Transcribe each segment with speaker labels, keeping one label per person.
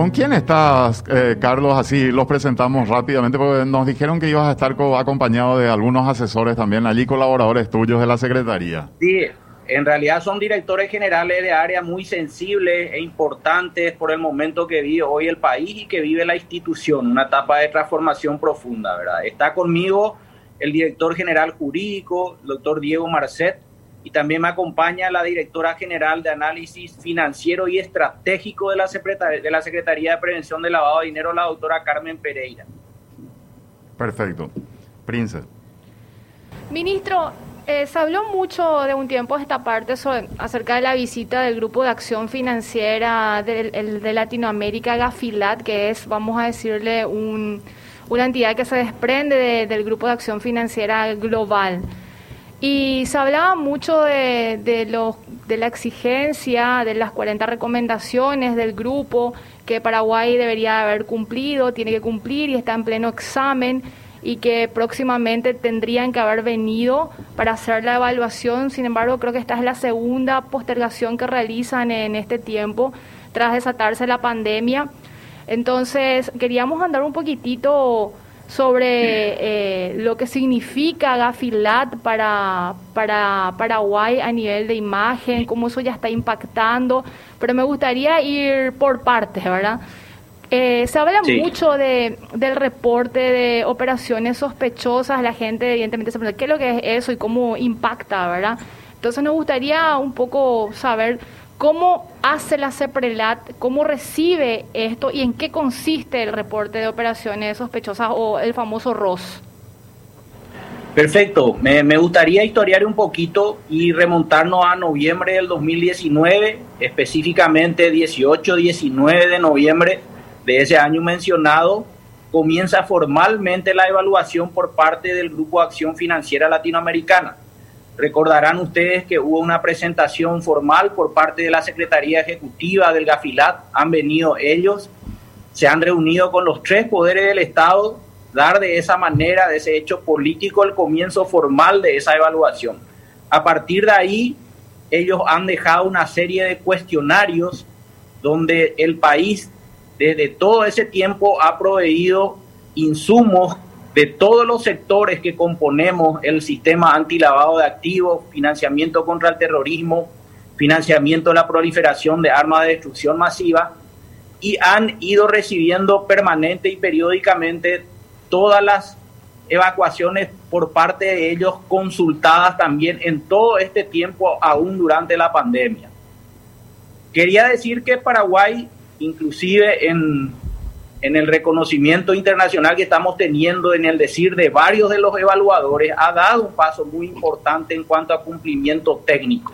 Speaker 1: ¿Con quién estás, eh, Carlos? Así los presentamos rápidamente, porque nos dijeron que ibas a estar acompañado de algunos asesores también, allí colaboradores tuyos de la Secretaría.
Speaker 2: Sí, en realidad son directores generales de áreas muy sensibles e importantes por el momento que vive hoy el país y que vive la institución, una etapa de transformación profunda, ¿verdad? Está conmigo el director general jurídico, el doctor Diego Marcet, y también me acompaña la directora general de análisis financiero y estratégico de la, Secretaría de, la Secretaría de Prevención del Lavado de Dinero, la doctora Carmen Pereira.
Speaker 1: Perfecto. Prince.
Speaker 3: Ministro, eh, se habló mucho de un tiempo esta parte sobre, acerca de la visita del Grupo de Acción Financiera de, de Latinoamérica, Gafilat, que es, vamos a decirle, un, una entidad que se desprende del Grupo de Acción Financiera Global. Y se hablaba mucho de, de, los, de la exigencia, de las 40 recomendaciones del grupo que Paraguay debería haber cumplido, tiene que cumplir y está en pleno examen y que próximamente tendrían que haber venido para hacer la evaluación. Sin embargo, creo que esta es la segunda postergación que realizan en este tiempo tras desatarse la pandemia. Entonces, queríamos andar un poquitito sobre eh, lo que significa Gafilat para, para Paraguay a nivel de imagen, cómo eso ya está impactando, pero me gustaría ir por partes, ¿verdad? Eh, se habla mucho de, del reporte de operaciones sospechosas, la gente evidentemente se pregunta qué es lo que es eso y cómo impacta, ¿verdad? Entonces nos gustaría un poco saber ¿Cómo hace la CEPRELAT? ¿Cómo recibe esto? ¿Y en qué consiste el reporte de operaciones sospechosas o el famoso ROS?
Speaker 2: Perfecto. Me, gustaría historiar un poquito y remontarnos a noviembre del 2019, específicamente 18-19 de noviembre de ese año mencionado, comienza formalmente la evaluación por parte del Grupo Acción Financiera Latinoamericana Recordarán ustedes que hubo una presentación formal por parte de la Secretaría Ejecutiva del Gafilat. Han venido ellos, se han reunido con los tres poderes del Estado, dar de esa manera, de ese hecho político, el comienzo formal de esa evaluación. A partir de ahí, ellos han dejado una serie de cuestionarios donde el país desde todo ese tiempo ha proveído insumos de todos los sectores que componemos el sistema antilavado de activos, financiamiento contra el terrorismo, financiamiento de la proliferación de armas de destrucción masiva, y han ido recibiendo permanente y periódicamente todas las evacuaciones por parte de ellos consultadas también en todo este tiempo, aún durante la pandemia. Quería decir que Paraguay, inclusive en en el reconocimiento internacional que estamos teniendo, en el decir de varios de los evaluadores, ha dado un paso muy importante en cuanto a cumplimiento técnico.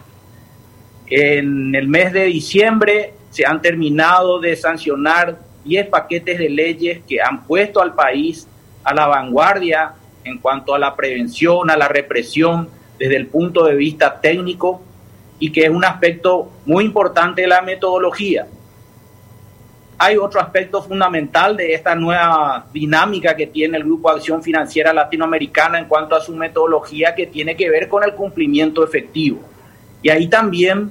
Speaker 2: En el mes de diciembre se han terminado de sancionar 10 paquetes de leyes que han puesto al país a la vanguardia en cuanto a la prevención, a la represión desde el punto de vista técnico y que es un aspecto muy importante de la metodología hay otro aspecto fundamental de esta nueva dinámica que tiene el Grupo Acción Financiera Latinoamericana en cuanto a su metodología que tiene que ver con el cumplimiento efectivo. Y ahí también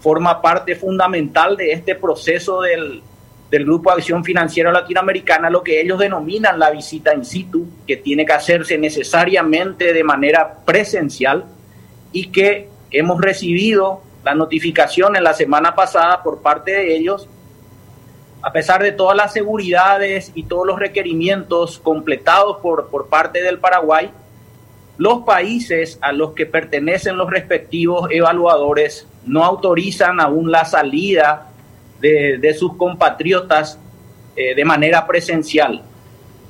Speaker 2: forma parte fundamental de este proceso del, del Grupo Acción Financiera Latinoamericana lo que ellos denominan la visita in situ, que tiene que hacerse necesariamente de manera presencial y que hemos recibido la notificación en la semana pasada por parte de ellos a pesar de todas las seguridades y todos los requerimientos completados por, por parte del Paraguay, los países a los que pertenecen los respectivos evaluadores no autorizan aún la salida de, sus compatriotas eh, de manera presencial.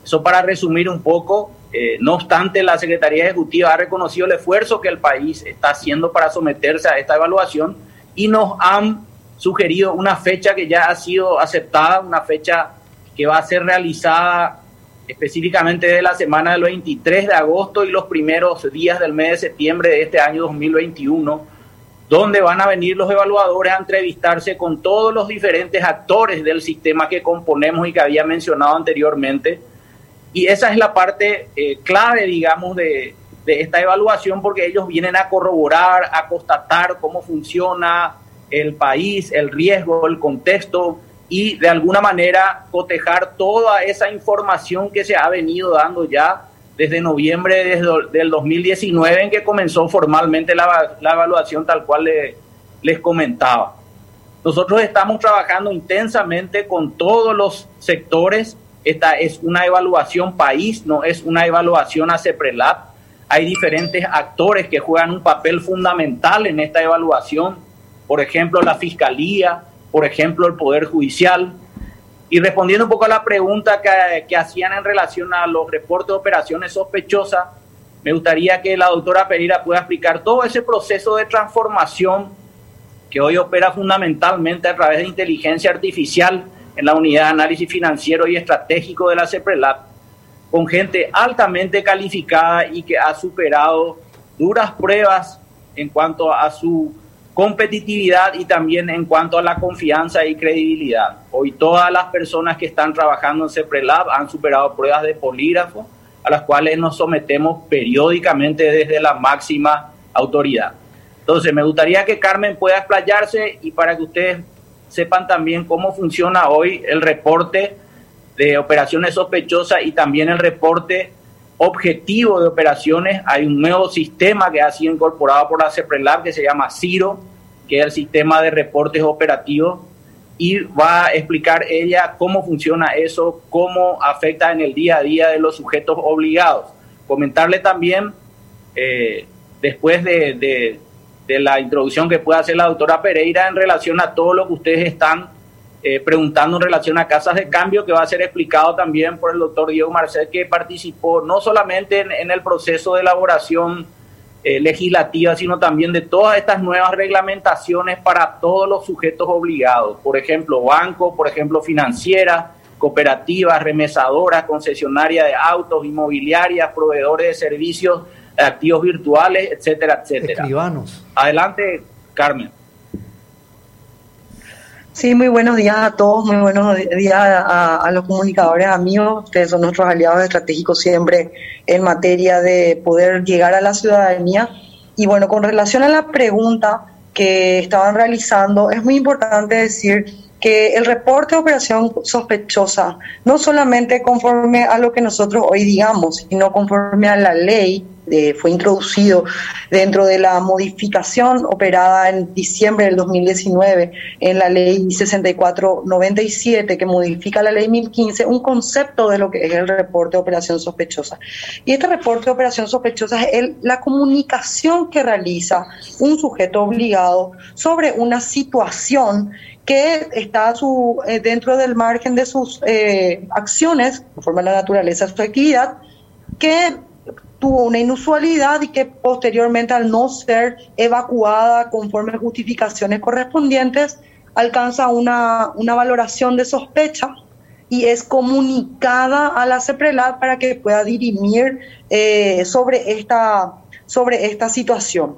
Speaker 2: Eso para resumir un poco, eh, no obstante, la Secretaría Ejecutiva ha reconocido el esfuerzo que el país está haciendo para someterse a esta evaluación y nos han sugerido una fecha que ya ha sido aceptada, una fecha que va a ser realizada específicamente de la semana del 23 de agosto y los primeros días del mes de septiembre de este año 2021, donde van a venir los evaluadores a entrevistarse con todos los diferentes actores del sistema que componemos y que había mencionado anteriormente. Y esa es la parte eh, clave, digamos, de, de esta evaluación, porque ellos vienen a corroborar, a constatar cómo funciona, el país, el riesgo, el contexto y de alguna manera cotejar toda esa información que se ha venido dando ya desde noviembre del 2019 en que comenzó formalmente la, evaluación tal cual les comentaba. Nosotros estamos trabajando intensamente con todos los sectores. Esta es una evaluación país, no es una evaluación a CEPRELAB. Hay diferentes actores que juegan un papel fundamental en esta evaluación. Por ejemplo, la Fiscalía, por ejemplo, el Poder Judicial. Y respondiendo un poco a la pregunta que, que hacían en relación a los reportes de operaciones sospechosas, me gustaría que la doctora Pereira pueda explicar todo ese proceso de transformación que hoy opera fundamentalmente a través de inteligencia artificial en la unidad de análisis financiero y estratégico de la CEPRELAB, con gente altamente calificada y que ha superado duras pruebas en cuanto a su competitividad y también en cuanto a la confianza y credibilidad. Hoy todas las personas que están trabajando en CEPRELAB han superado pruebas de polígrafo a las cuales nos sometemos periódicamente desde la máxima autoridad. Entonces, me gustaría que Carmen pueda explayarse y para que ustedes sepan también cómo funciona hoy el reporte de operaciones sospechosas y también el reporte objetivo de operaciones. Hay un nuevo sistema que ha sido incorporado por la CEPRELAB que se llama CIRO, que es el sistema de reportes operativos, y va a explicar ella cómo funciona eso, cómo afecta en el día a día de los sujetos obligados. Comentarle también, eh, después de de la introducción que puede hacer la doctora Pereira en relación a todo lo que ustedes están eh, preguntando en relación a casas de cambio, que va a ser explicado también por el doctor Diego Marcel, que participó no solamente en, el proceso de elaboración eh, legislativa, sino también de todas estas nuevas reglamentaciones para todos los sujetos obligados. Por ejemplo, bancos, por ejemplo, financieras, cooperativas, remesadoras, concesionarias de autos, inmobiliarias, proveedores de servicios activos virtuales, etcétera, etcétera. Escribanos. Adelante, Carmen.
Speaker 4: Sí, muy buenos días a todos, muy buenos días a, los comunicadores amigos, ustedes son nuestros aliados estratégicos siempre en materia de poder llegar a la ciudadanía. Y bueno, con relación a la pregunta que estaban realizando, es muy importante decir que el reporte de operación sospechosa, no solamente conforme a lo que nosotros hoy digamos, sino conforme a la ley, fue introducido dentro de la modificación operada en diciembre del 2019 en la ley 6497 que modifica la ley 1015, un concepto de lo que es el reporte de operación sospechosa. Y este reporte de operación sospechosa es la comunicación que realiza un sujeto obligado sobre una situación que está su, eh, dentro del margen de sus eh, acciones, conforme a la naturaleza de su actividad, que tuvo una inusualidad y que posteriormente al no ser evacuada conforme a justificaciones correspondientes, alcanza una, una valoración de sospecha y es comunicada a la CEPRELAD para que pueda dirimir eh, sobre esta sobre esta situación.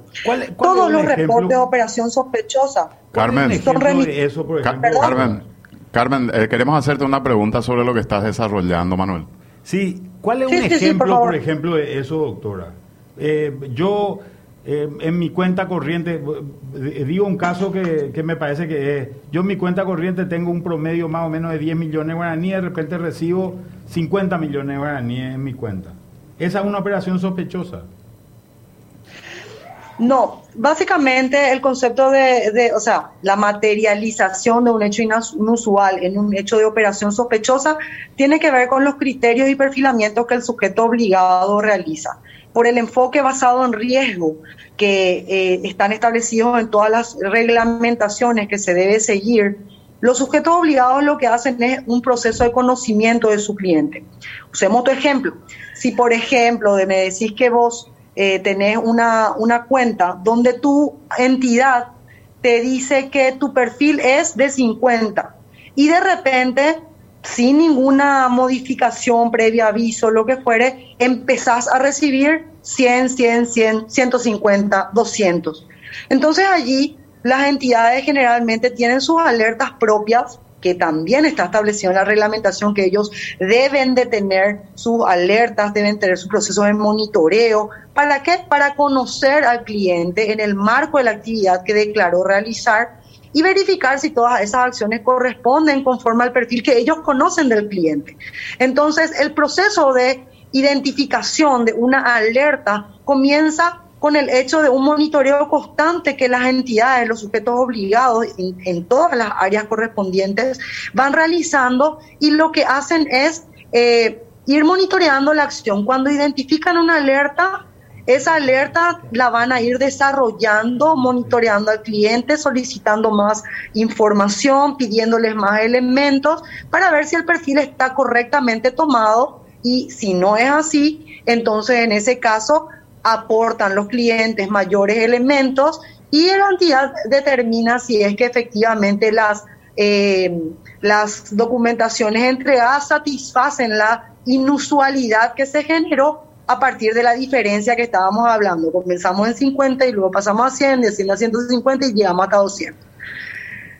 Speaker 4: Todos los reportes de operación sospechosa
Speaker 1: Carmen, eso, Carmen, Carmen eh, queremos hacerte una pregunta sobre lo que estás desarrollando, Manuel.
Speaker 5: Sí, ¿cuál es un ejemplo, por, ejemplo, de eso, doctora? Eh, yo, eh, en mi cuenta corriente, digo un caso que, que me parece que es, yo en mi cuenta corriente tengo un promedio más o menos de 10 millones de guaraníes, de repente recibo 50 millones de guaraníes en mi cuenta. Esa es una operación sospechosa.
Speaker 4: No, básicamente el concepto de, o sea, la materialización de un hecho inusual en un hecho de operación sospechosa tiene que ver con los criterios y perfilamientos que el sujeto obligado realiza. Por el enfoque basado en riesgo que eh, están establecidos en todas las reglamentaciones que se debe seguir, los sujetos obligados lo que hacen es un proceso de conocimiento de su cliente. Usemos tu ejemplo. Si, por ejemplo, me decís que vos eh, una, una cuenta donde tu entidad te dice que tu perfil es de 50 y de repente, sin ninguna modificación, previo aviso, lo que fuere, empezás a recibir 100, 100, 100, 150, 200. Entonces allí las entidades generalmente tienen sus alertas propias que también está establecido en la reglamentación que ellos deben de tener sus alertas, deben tener su proceso de monitoreo. ¿Para qué? Para conocer al cliente en el marco de la actividad que declaró realizar y verificar si todas esas acciones corresponden conforme al perfil que ellos conocen del cliente. Entonces, el proceso de identificación de una alerta comienza con el hecho de un monitoreo constante que las entidades, los sujetos obligados en, todas las áreas correspondientes van realizando y lo que hacen es eh, ir monitoreando la acción. Cuando identifican una alerta, esa alerta la van a ir desarrollando, monitoreando al cliente, solicitando más información, pidiéndoles más elementos para ver si el perfil está correctamente tomado y si no es así, entonces en ese caso aportan los clientes mayores elementos y la entidad determina si es que efectivamente las, eh, las documentaciones entregadas satisfacen la inusualidad que se generó a partir de la diferencia que estábamos hablando. Comenzamos en 50 y luego pasamos a 100, de 100 a 150 y llegamos hasta 200.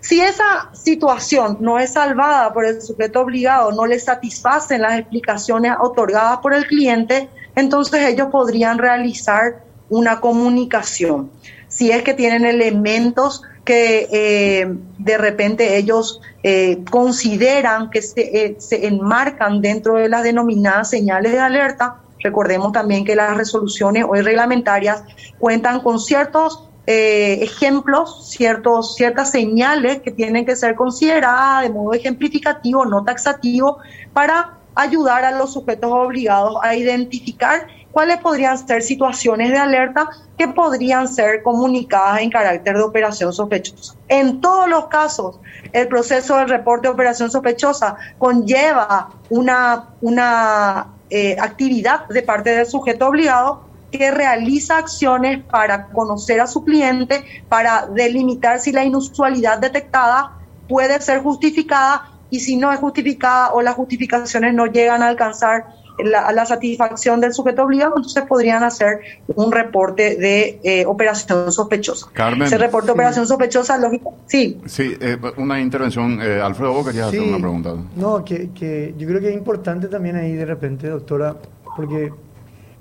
Speaker 4: Si esa situación no es salvada por el sujeto obligado, no le satisfacen las explicaciones otorgadas por el cliente, entonces ellos podrían realizar una comunicación. Si es que tienen elementos que eh, de repente ellos eh, consideran que se, eh, se enmarcan dentro de las denominadas señales de alerta, recordemos también que las resoluciones hoy reglamentarias cuentan con ciertos ejemplos, ciertos, ciertas señales que tienen que ser consideradas de modo ejemplificativo, no taxativo, para ayudar a los sujetos obligados a identificar cuáles podrían ser situaciones de alerta que podrían ser comunicadas en carácter de operación sospechosa. En todos los casos, el proceso del reporte de operación sospechosa conlleva una, una eh, actividad de parte del sujeto obligado que realiza acciones para conocer a su cliente, para delimitar si la inusualidad detectada puede ser justificada y si no es justificada o las justificaciones no llegan a alcanzar la, satisfacción del sujeto obligado, entonces podrían hacer un reporte de eh, operación sospechosa.
Speaker 1: Carmen.
Speaker 4: Ese reporte de operación sospechosa, lógico. Sí.
Speaker 1: Sí, eh, una intervención. Eh, Alfredo, vos querías hacer una pregunta.
Speaker 6: No, que, que yo creo que es importante también ahí de repente, doctora, porque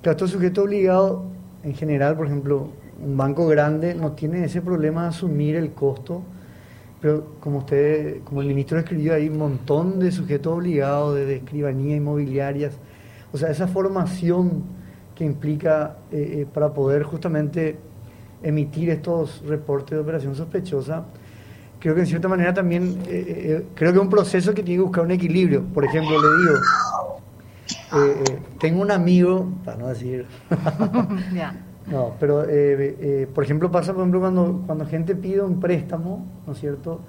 Speaker 6: claro, estos sujetos obligados, en general, por ejemplo, un banco grande no tiene ese problema de asumir el costo pero como usted, como el ministro escribió ahí, un montón de sujetos obligados de, escribanía inmobiliarias. O sea, esa formación que implica eh, eh, para poder justamente emitir estos reportes de operación sospechosa, creo que en cierta manera también, eh, creo que es un proceso que tiene que buscar un equilibrio. Por ejemplo, le digo, tengo un amigo, para no decir... No, pero eh, eh, por ejemplo pasa por ejemplo cuando, cuando gente pide un préstamo, ¿no es cierto?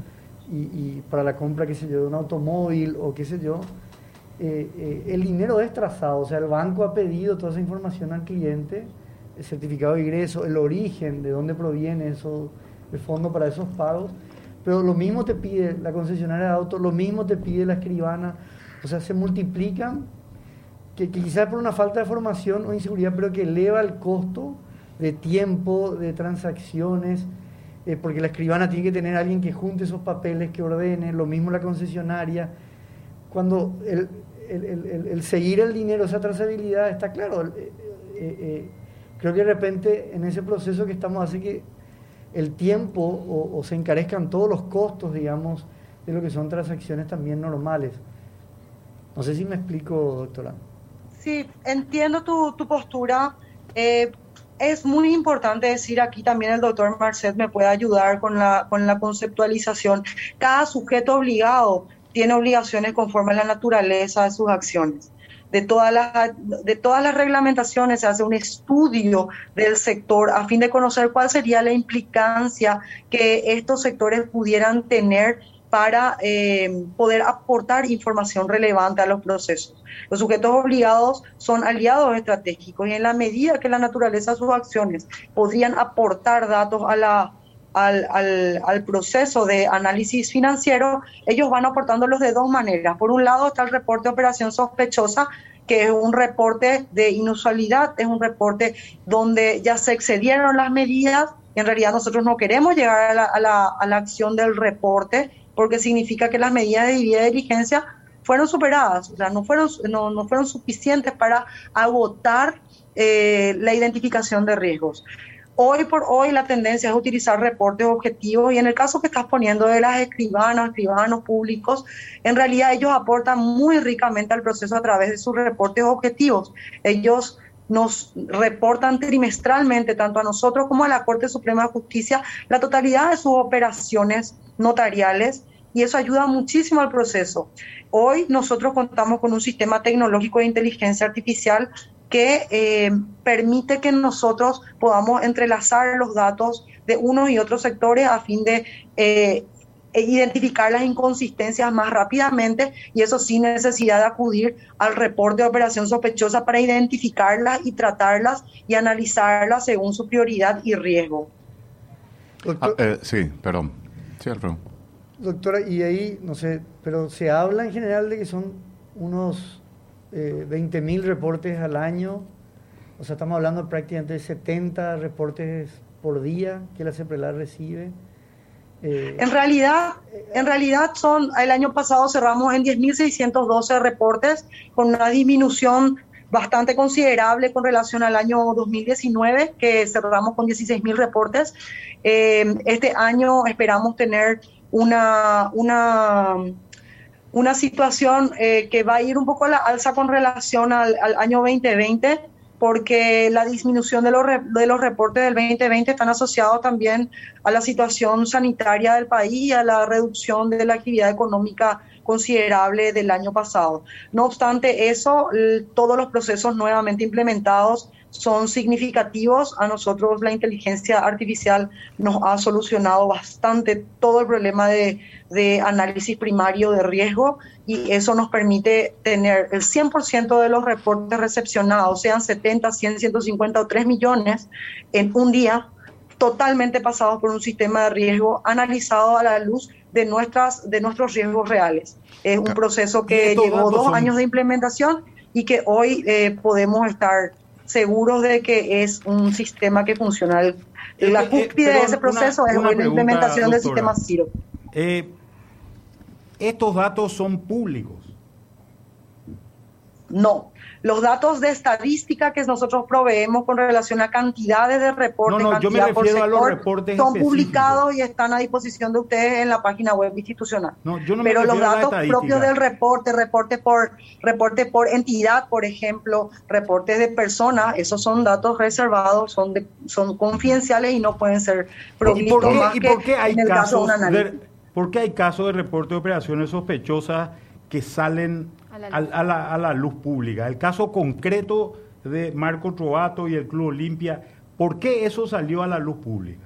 Speaker 6: Y, para la compra, qué sé yo, de un automóvil o qué sé yo, eh, el dinero es trazado, o sea, el banco ha pedido toda esa información al cliente, el certificado de ingreso, el origen, de dónde proviene eso, el fondo para esos pagos, pero lo mismo te pide la concesionaria de autos, lo mismo te pide la escribana, o sea, se multiplican, que, quizás por una falta de formación o inseguridad, pero que eleva el costo de tiempo, de transacciones, eh, porque la escribana tiene que tener alguien que junte esos papeles, que ordene, lo mismo la concesionaria. Cuando el, el, seguir el dinero, esa trazabilidad, está claro. Eh, eh, creo que de repente en ese proceso que estamos hace que el tiempo o, se encarezcan todos los costos, digamos, de lo que son transacciones también normales. No sé si me explico, doctora.
Speaker 4: Sí, entiendo tu, tu postura es muy importante decir aquí también el doctor Marcet me puede ayudar con la, con la conceptualización. Cada sujeto obligado tiene obligaciones conforme a la naturaleza de sus acciones. De todas, las, de todas las reglamentaciones se hace un estudio del sector a fin de conocer cuál sería la implicancia que estos sectores pudieran tener para eh, poder aportar información relevante a los procesos. Los sujetos obligados son aliados estratégicos y en la medida que la naturaleza de sus acciones podrían aportar datos a la, al, al, al, proceso de análisis financiero, ellos van aportándolos de dos maneras. Por un lado está el reporte de operación sospechosa, que es un reporte de inusualidad, es un reporte donde ya se excedieron las medidas y en realidad nosotros no queremos llegar a la, a la, a la acción del reporte porque significa que las medidas de debida diligencia fueron superadas, o sea, no fueron, no, fueron suficientes para agotar eh, la identificación de riesgos. Hoy por hoy la tendencia es utilizar reportes objetivos y en el caso que estás poniendo de las escribanas, escribanos públicos, en realidad ellos aportan muy ricamente al proceso a través de sus reportes objetivos. Ellos nos reportan trimestralmente, tanto a nosotros como a la Corte Suprema de Justicia, la totalidad de sus operaciones notariales y eso ayuda muchísimo al proceso. Hoy nosotros contamos con un sistema tecnológico de inteligencia artificial que eh, permite que nosotros podamos entrelazar los datos de unos y otros sectores a fin de eh, identificar las inconsistencias más rápidamente y eso sin necesidad de acudir al reporte de operación sospechosa para identificarlas y tratarlas y analizarlas según su prioridad y riesgo.
Speaker 1: Ah, eh, sí, perdón. Sí, Alfredo.
Speaker 6: Doctora, y ahí, no sé, pero se habla en general de que son unos eh, 20 mil reportes al año, o sea, estamos hablando prácticamente de 70 reportes por día que la CEPRELAR recibe.
Speaker 4: Eh, en realidad, en realidad son, el año pasado cerramos en 10.612 reportes con una disminución bastante considerable con relación al año 2019, que cerramos con 16.000 reportes. Eh, este año esperamos tener una, una, una situación eh, que va a ir un poco a la alza con relación al, año 2020 porque la disminución de los, de los reportes del 2020 están asociados también a la situación sanitaria del país y a la reducción de la actividad económica considerable del año pasado. No obstante eso, todos los procesos nuevamente implementados son significativos. A nosotros la inteligencia artificial nos ha solucionado bastante todo el problema de, análisis primario de riesgo y eso nos permite tener el 100% de los reportes recepcionados, sean 70, 100, 150 o 3 millones en un día, totalmente pasados por un sistema de riesgo analizado a la luz de, nuestras, de nuestros riesgos reales. Es un proceso que llevó dos años de implementación y que hoy eh, podemos estar seguros de que es un sistema que funciona. La eh, eh, cúspide de ese proceso es la implementación del sistema CIRO.
Speaker 5: Eh, ¿Estos datos son públicos?
Speaker 4: No, los datos de estadística que nosotros proveemos con relación a cantidades de reportes,
Speaker 5: no, no, yo me refiero a los reportes
Speaker 4: son publicados y están a disposición de ustedes en la página web institucional.
Speaker 5: No, yo no
Speaker 4: me Pero los datos propios del reporte, reporte por reporte por entidad, por ejemplo, reportes de personas, esos son datos reservados, son son confidenciales y no pueden ser
Speaker 5: provistos ¿Y por qué, hay casos de, ¿Por qué hay casos de reporte de operaciones sospechosas que salen a la, luz pública. El caso concreto de Marco Trovato y el Club Olimpia, ¿por qué eso salió a la luz pública?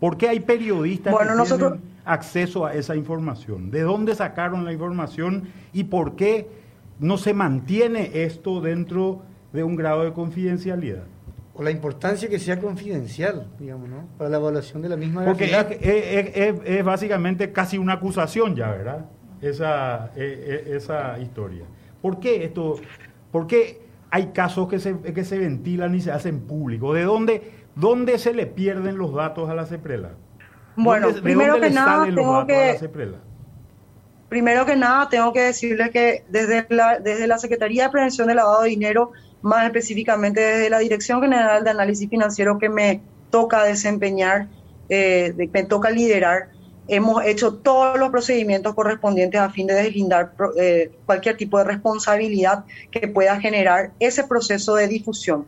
Speaker 5: ¿Por qué hay periodistas que tienen acceso a esa información? ¿De dónde sacaron la información y por qué no se mantiene esto dentro de un grado de confidencialidad?
Speaker 6: o la importancia que sea confidencial, digamos, ¿no? Para la evaluación de la misma.
Speaker 5: Porque es, básicamente casi una acusación ya, ¿verdad? Esa, e, e, esa historia. ¿Por qué esto? ¿Por qué hay casos que se, que se ventilan y se hacen públicos? ¿De dónde, dónde se le pierden los datos a la CEPRELA?
Speaker 4: Bueno, primero que nada tengo que... Primero que nada, tengo que decirle que desde la, desde la Secretaría de Prevención del Lavado de Dinero, más específicamente desde la Dirección General de Análisis Financiero que me toca desempeñar, eh, me toca liderar, Hemos hecho todos los procedimientos correspondientes a fin de deslindar eh, cualquier tipo de responsabilidad que pueda generar ese proceso de difusión.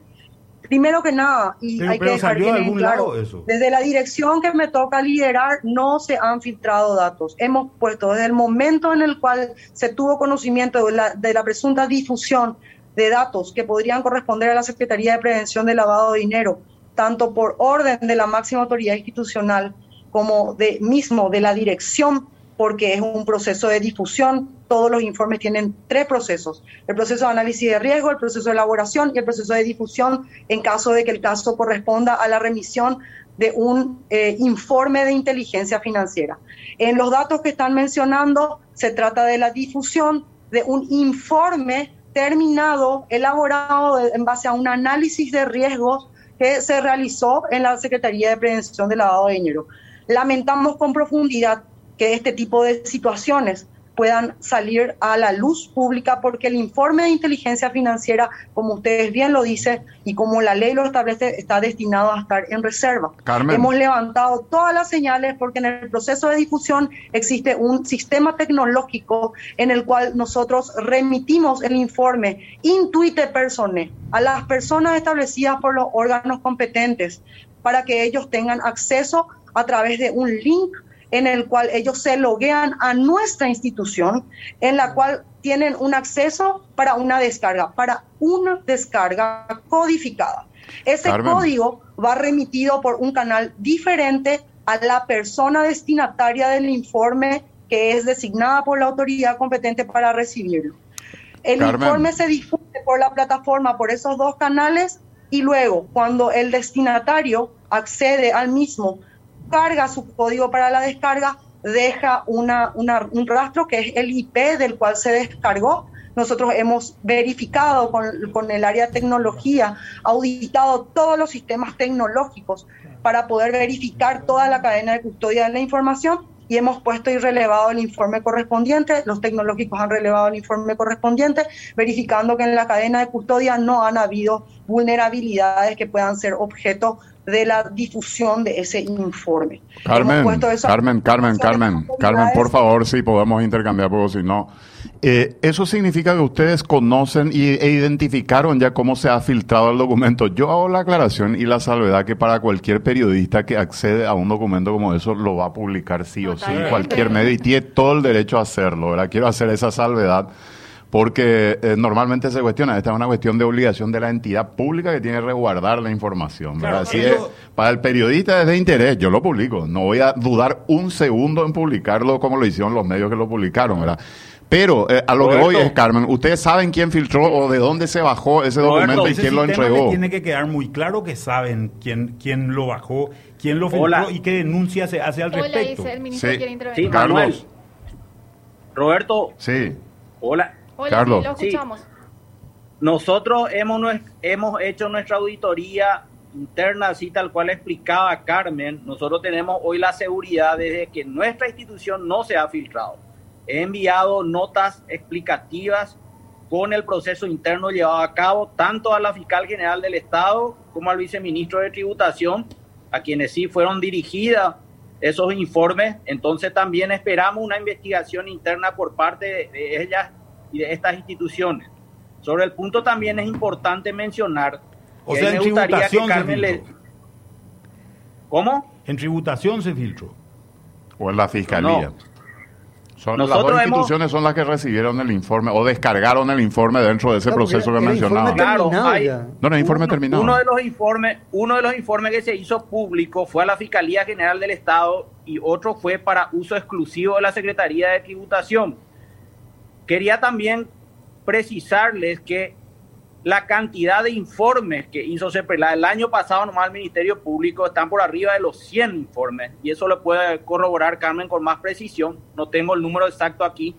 Speaker 4: Primero que nada, y hay que dejar bien claro, desde la dirección que me toca liderar no se han filtrado datos. Hemos puesto desde el momento en el cual se tuvo conocimiento de la, de la presunta difusión de datos que podrían corresponder a la Secretaría de Prevención del Lavado de Dinero, tanto por orden de la máxima autoridad institucional como de mismo de la dirección, porque es un proceso de difusión. Todos los informes tienen tres procesos: el proceso de análisis de riesgo, el proceso de elaboración y el proceso de difusión en caso de que el caso corresponda a la remisión de un eh, informe de inteligencia financiera. En los datos que están mencionando, se trata de la difusión de un informe terminado, elaborado en base a un análisis de riesgos que se realizó en la Secretaría de Prevención del Lavado de Dinero. Lamentamos con profundidad que este tipo de situaciones puedan salir a la luz pública porque el informe de inteligencia financiera, como ustedes bien lo dicen y como la ley lo establece, está destinado a estar en reserva. Hemos levantado todas las señales porque en el proceso de difusión existe un sistema tecnológico en el cual nosotros remitimos el informe intuite persone a las personas establecidas por los órganos competentes para que ellos tengan acceso a través de un link en el cual ellos se loguean a nuestra institución, en la cual tienen un acceso para una descarga, para una descarga codificada. Ese código va remitido por un canal diferente a la persona destinataria del informe que es designada por la autoridad competente para recibirlo. El informe se difunde por la plataforma, por esos dos canales, y luego, cuando el destinatario accede al mismo carga su código para la descarga, deja una, un rastro que es el IP del cual se descargó. Nosotros hemos verificado con, con el área de tecnología, auditado todos los sistemas tecnológicos para poder verificar toda la cadena de custodia de la información y hemos puesto y relevado el informe correspondiente, los tecnológicos han relevado el informe correspondiente, verificando que en la cadena de custodia no han habido vulnerabilidades que puedan ser objeto de la difusión de ese informe.
Speaker 1: Carmen, Carmen, Carmen, Carmen, Carmen, por favor, si podemos intercambiar, porque si no. Eh, ¿Eso significa que ustedes conocen y, e identificaron ya cómo se ha filtrado el documento? Yo hago la aclaración y la salvedad que para cualquier periodista que accede a un documento como eso, lo va a publicar sí o sí, cualquier medio, y tiene todo el derecho a hacerlo, ¿verdad? Quiero hacer esa salvedad porque eh, normalmente se cuestiona, esta es una cuestión de obligación de la entidad pública que tiene que resguardar la información. Así es, para el periodista es de interés, yo lo publico, no voy a dudar un segundo en publicarlo como lo hicieron los medios que lo publicaron, ¿verdad? Pero eh, a lo que voy es, Carmen, ¿ustedes saben quién filtró o de dónde se bajó ese documento y quién lo entregó?
Speaker 5: Tiene que quedar muy claro que saben quién, quién lo bajó, quién lo filtró y qué denuncia se hace al respecto.
Speaker 3: Hola, el ministro sí. quiere intervenir.
Speaker 2: Sí, Carlos. Roberto.
Speaker 1: Sí.
Speaker 2: Hola.
Speaker 3: Carlos. lo escuchamos.
Speaker 2: Nosotros hemos, hemos hecho nuestra auditoría interna, así tal cual explicaba Carmen. Nosotros tenemos hoy la seguridad de que nuestra institución no se ha filtrado. He enviado notas explicativas con el proceso interno llevado a cabo, tanto a la fiscal general del Estado como al viceministro de Tributación, a quienes sí fueron dirigidas esos informes. Entonces también esperamos una investigación interna por parte de ellas y de estas instituciones. Sobre el punto también es importante mencionar
Speaker 5: o sea, en tributación se
Speaker 2: ¿Cómo?
Speaker 5: En tributación se filtró.
Speaker 1: O en la fiscalía. Son, las dos instituciones son las que recibieron el informe o descargaron el informe dentro de ese proceso que mencionaba.
Speaker 2: Claro,
Speaker 1: no, no, informe terminado.
Speaker 2: Uno de los informes, uno de los informes que se hizo público fue a la Fiscalía General del Estado y otro fue para uso exclusivo de la Secretaría de Tributación. Quería también precisarles que la cantidad de informes que hizo CEPRELA el año pasado nomás el Ministerio Público están por arriba de los 100 informes y eso lo puede corroborar Carmen con más precisión, no tengo el número exacto aquí,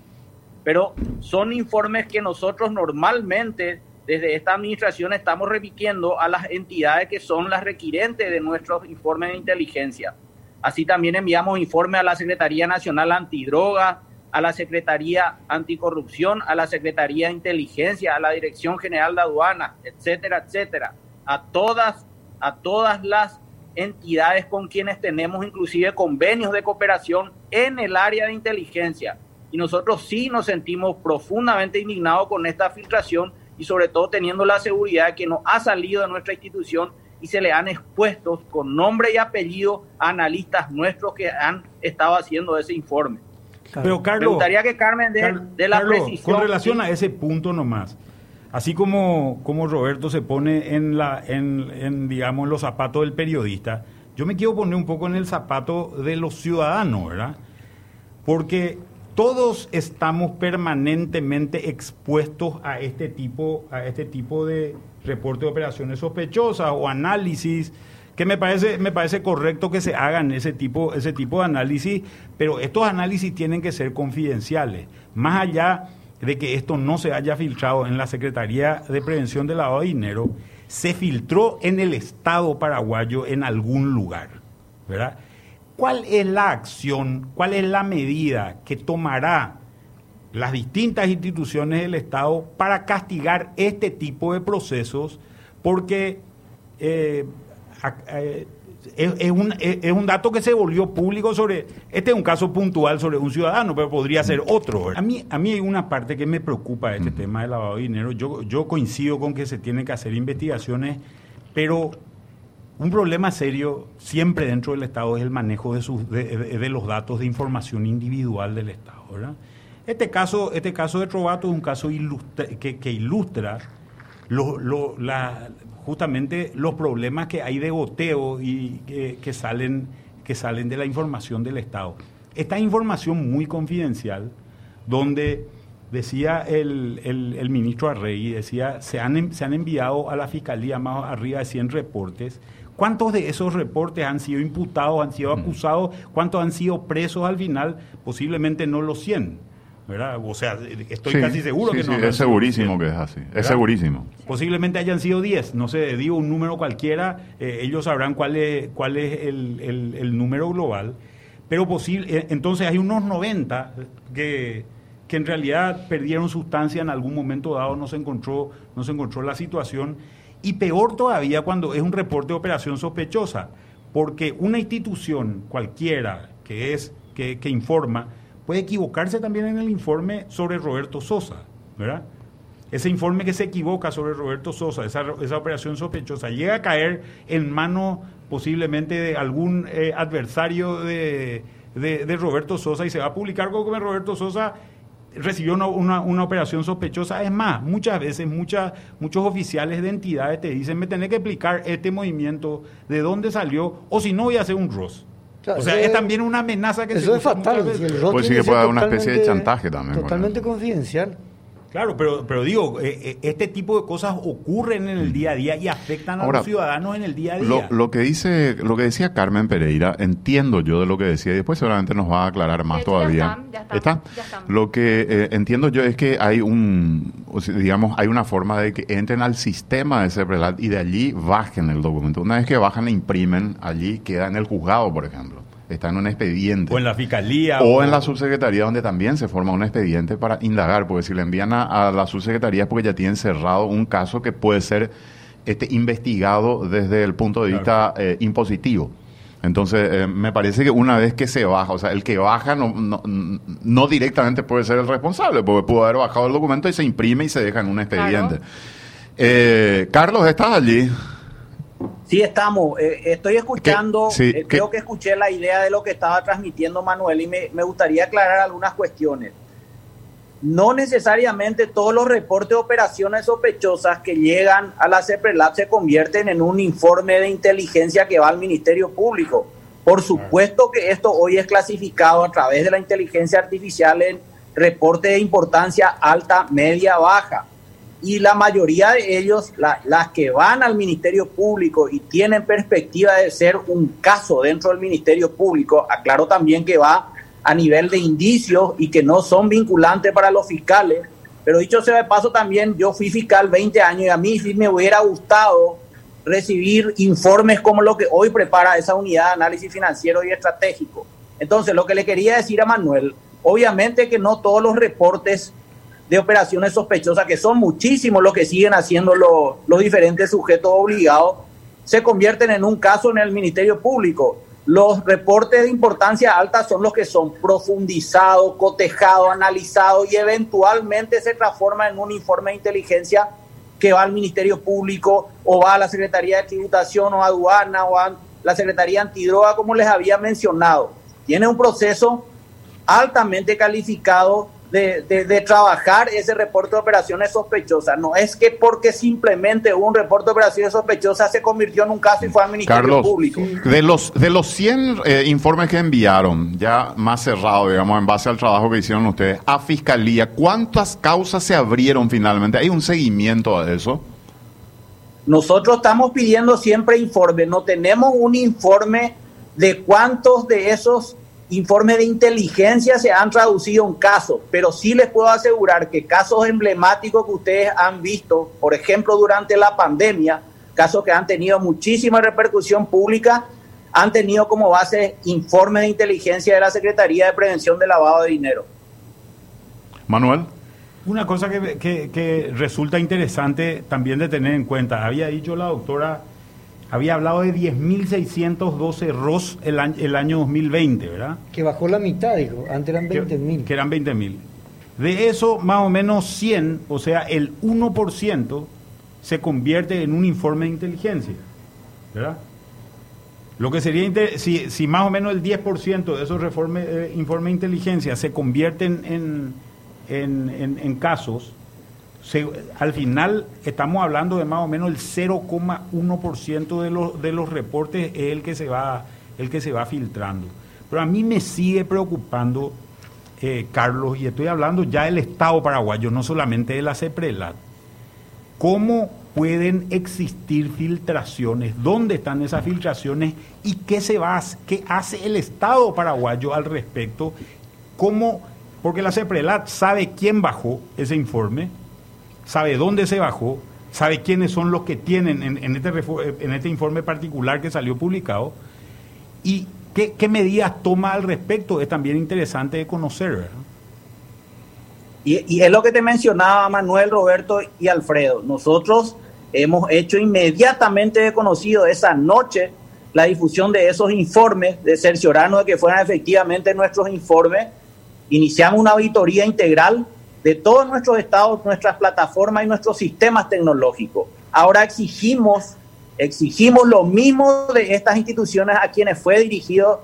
Speaker 2: pero son informes que nosotros normalmente desde esta administración estamos repitiendo a las entidades que son las requirentes de nuestros informes de inteligencia. Así también enviamos informes a la Secretaría Nacional Antidroga, a la Secretaría Anticorrupción, a la Secretaría de Inteligencia, a la Dirección General de Aduanas, etcétera, etcétera, a todas, a todas las entidades con quienes tenemos inclusive convenios de cooperación en el área de inteligencia. Y nosotros sí nos sentimos profundamente indignados con esta filtración y sobre todo teniendo la seguridad que nos ha salido de nuestra institución y se le han expuesto con nombre y apellido a analistas nuestros que han estado haciendo ese informe.
Speaker 5: Pero Carlos,
Speaker 2: me gustaría que Carmen de, la precisión.
Speaker 5: Con relación a ese punto nomás, así como, como Roberto se pone en, la, en, digamos, los zapatos del periodista, yo me quiero poner un poco en el zapato de los ciudadanos, ¿verdad? Porque todos estamos permanentemente expuestos a este tipo, a este tipo de reporte de operaciones sospechosas o análisis que me parece, me parece correcto que se hagan ese tipo, ese tipo de análisis, pero estos análisis tienen que ser confidenciales. Más allá de que esto no se haya filtrado en la Secretaría de Prevención del Lavado de Dinero, se filtró en el Estado paraguayo en algún lugar, ¿verdad? ¿Cuál es la acción, cuál es la medida que tomará las distintas instituciones del Estado para castigar este tipo de procesos porque eh, es, un, es, un, dato que se volvió público sobre, este es un caso puntual sobre un ciudadano, pero podría ser otro. A mí, a mí hay una parte que me preocupa de este tema del lavado de dinero. Yo, yo coincido con que se tienen que hacer investigaciones, pero un problema serio siempre dentro del Estado es el manejo de, sus, de, los datos de información individual del Estado. Este, caso, este caso de Trovato es un caso que, que, ilustra lo, la, justamente los problemas que hay de goteo y que, salen, que salen de la información del Estado. Esta información muy confidencial, donde decía el, el, ministro Arrey, decía, se han, se han enviado a la Fiscalía más arriba de 100 reportes. ¿Cuántos de esos reportes han sido imputados, han sido mm. acusados? ¿Cuántos han sido presos al final? Posiblemente no los 100. O sea, estoy casi seguro que no.
Speaker 1: es segurísimo que es así, es segurísimo.
Speaker 5: Posiblemente hayan sido 10, no sé, digo un número cualquiera, eh, ellos sabrán cuál es, cuál es el, número global, pero posible, eh, entonces hay unos 90 que, que en realidad perdieron sustancia en algún momento dado, no se encontró, no se encontró la situación, y peor todavía cuando es un reporte de operación sospechosa, porque una institución cualquiera que es, que, que informa, puede equivocarse también en el informe sobre Roberto Sosa, ¿verdad? Ese informe que se equivoca sobre Roberto Sosa, esa, operación sospechosa, llega a caer en manos posiblemente de algún eh, adversario de, Roberto Sosa y se va a publicar como Roberto Sosa recibió una, operación sospechosa. Es más, muchas veces muchos oficiales de entidades te dicen, me tenés que explicar este movimiento, de dónde salió, o si no voy a hacer un ROS o sea, es también una amenaza que
Speaker 6: eso es fatal.
Speaker 1: pues sí que puede haber una especie de chantaje también.
Speaker 6: Totalmente confidencial.
Speaker 5: Claro, pero, pero digo, eh, eh, este tipo de cosas ocurren en el día a día y afectan a los ciudadanos en el día a
Speaker 1: día. Lo, que dice, lo que decía Carmen Pereira, entiendo yo de lo que decía y después seguramente nos va a aclarar más todavía. Ya está, Lo que eh, entiendo yo es que hay un, digamos, hay una forma de que entren al sistema de CEPRELAT y de allí bajen el documento. Una vez que bajan e imprimen, allí queda en el juzgado, por ejemplo está en un expediente.
Speaker 5: O en la fiscalía.
Speaker 1: O, en la subsecretaría, donde también se forma un expediente para indagar, porque si le envían a, la subsecretaría es porque ya tienen cerrado un caso que puede ser este, investigado desde el punto de vista eh, impositivo. Entonces, eh, me parece que una vez que se baja, o sea, el que baja no, no, directamente puede ser el responsable, porque pudo haber bajado el documento y se imprime y se deja en un expediente. Eh, Carlos, ¿estás allí?
Speaker 2: Sí, estamos. Eh, estoy escuchando, eh, creo que escuché la idea de lo que estaba transmitiendo Manuel y me, gustaría aclarar algunas cuestiones. No necesariamente todos los reportes de operaciones sospechosas que llegan a la CEPRELAB se convierten en un informe de inteligencia que va al Ministerio Público. Por supuesto que esto hoy es clasificado a través de la inteligencia artificial en reporte de importancia alta, media, baja y la mayoría de ellos, las que van al Ministerio Público y tienen perspectiva de ser un caso dentro del Ministerio Público, aclaro también que va a nivel de indicios y que no son vinculantes para los fiscales, pero dicho sea de paso también, yo fui fiscal 20 años y a mí sí me hubiera gustado recibir informes como lo que hoy prepara esa unidad de análisis financiero y estratégico. Entonces, lo que le quería decir a Manuel, obviamente que no todos los reportes de operaciones sospechosas, que son muchísimos los que siguen haciendo los, diferentes sujetos obligados, se convierten en un caso en el Ministerio Público. Los reportes de importancia alta son los que son profundizados, cotejados, analizados y eventualmente se transforman en un informe de inteligencia que va al Ministerio Público o va a la Secretaría de Tributación o aduana o a la Secretaría Antidroga, como les había mencionado. Tiene un proceso altamente calificado de, de, trabajar ese reporte de operaciones sospechosas. No es que porque simplemente un reporte de operaciones sospechosas se convirtió en un caso y fue al Ministerio Público.
Speaker 1: De los, de los 100 eh, informes que enviaron, ya más cerrado, digamos, en base al trabajo que hicieron ustedes, a Fiscalía, ¿cuántas causas se abrieron finalmente? ¿Hay un seguimiento de eso?
Speaker 2: Nosotros estamos pidiendo siempre informe, no tenemos un informe de cuántos de esos informes de inteligencia se han traducido en casos, pero sí les puedo asegurar que casos emblemáticos que ustedes han visto, por ejemplo, durante la pandemia, casos que han tenido muchísima repercusión pública, han tenido como base informes de inteligencia de la Secretaría de Prevención de Lavado de Dinero.
Speaker 1: Manuel.
Speaker 5: Una cosa que, resulta interesante también de tener en cuenta, había dicho la doctora, había hablado de 10.612 ROS el año, el año 2020, ¿verdad?
Speaker 6: Que bajó la mitad, dijo, antes eran 20.000.
Speaker 5: Que, que eran 20.000. De eso, más o menos 100, o sea, el 1% se convierte en un informe de inteligencia, ¿verdad? Lo que sería, si, si más o menos el 10% de esos eh, informes de inteligencia se convierten en, en, en, casos, al final estamos hablando de más o menos el 0,1% de los, de los reportes es el que, se va, el que se va filtrando. Pero a mí me sigue preocupando, eh, Carlos, y estoy hablando ya del Estado paraguayo, no solamente de la CEPRELAT. ¿Cómo pueden existir filtraciones, dónde están esas filtraciones y qué se va, qué hace el Estado paraguayo al respecto, cómo, porque la CEPRELAT sabe quién bajó ese informe, sabe dónde se bajó, sabe quiénes son los que tienen en, este, en este informe particular que salió publicado y qué, medidas toma al respecto, es también interesante de conocer.
Speaker 2: Y, es lo que te mencionaba Manuel, Roberto y Alfredo. Nosotros hemos hecho inmediatamente conocido esa noche la difusión de esos informes, de cerciorarnos de que fueran efectivamente nuestros informes. Iniciamos una auditoría integral de todos nuestros estados, nuestras plataformas y nuestros sistemas tecnológicos. Ahora exigimos, exigimos lo mismo de estas instituciones a quienes fue dirigido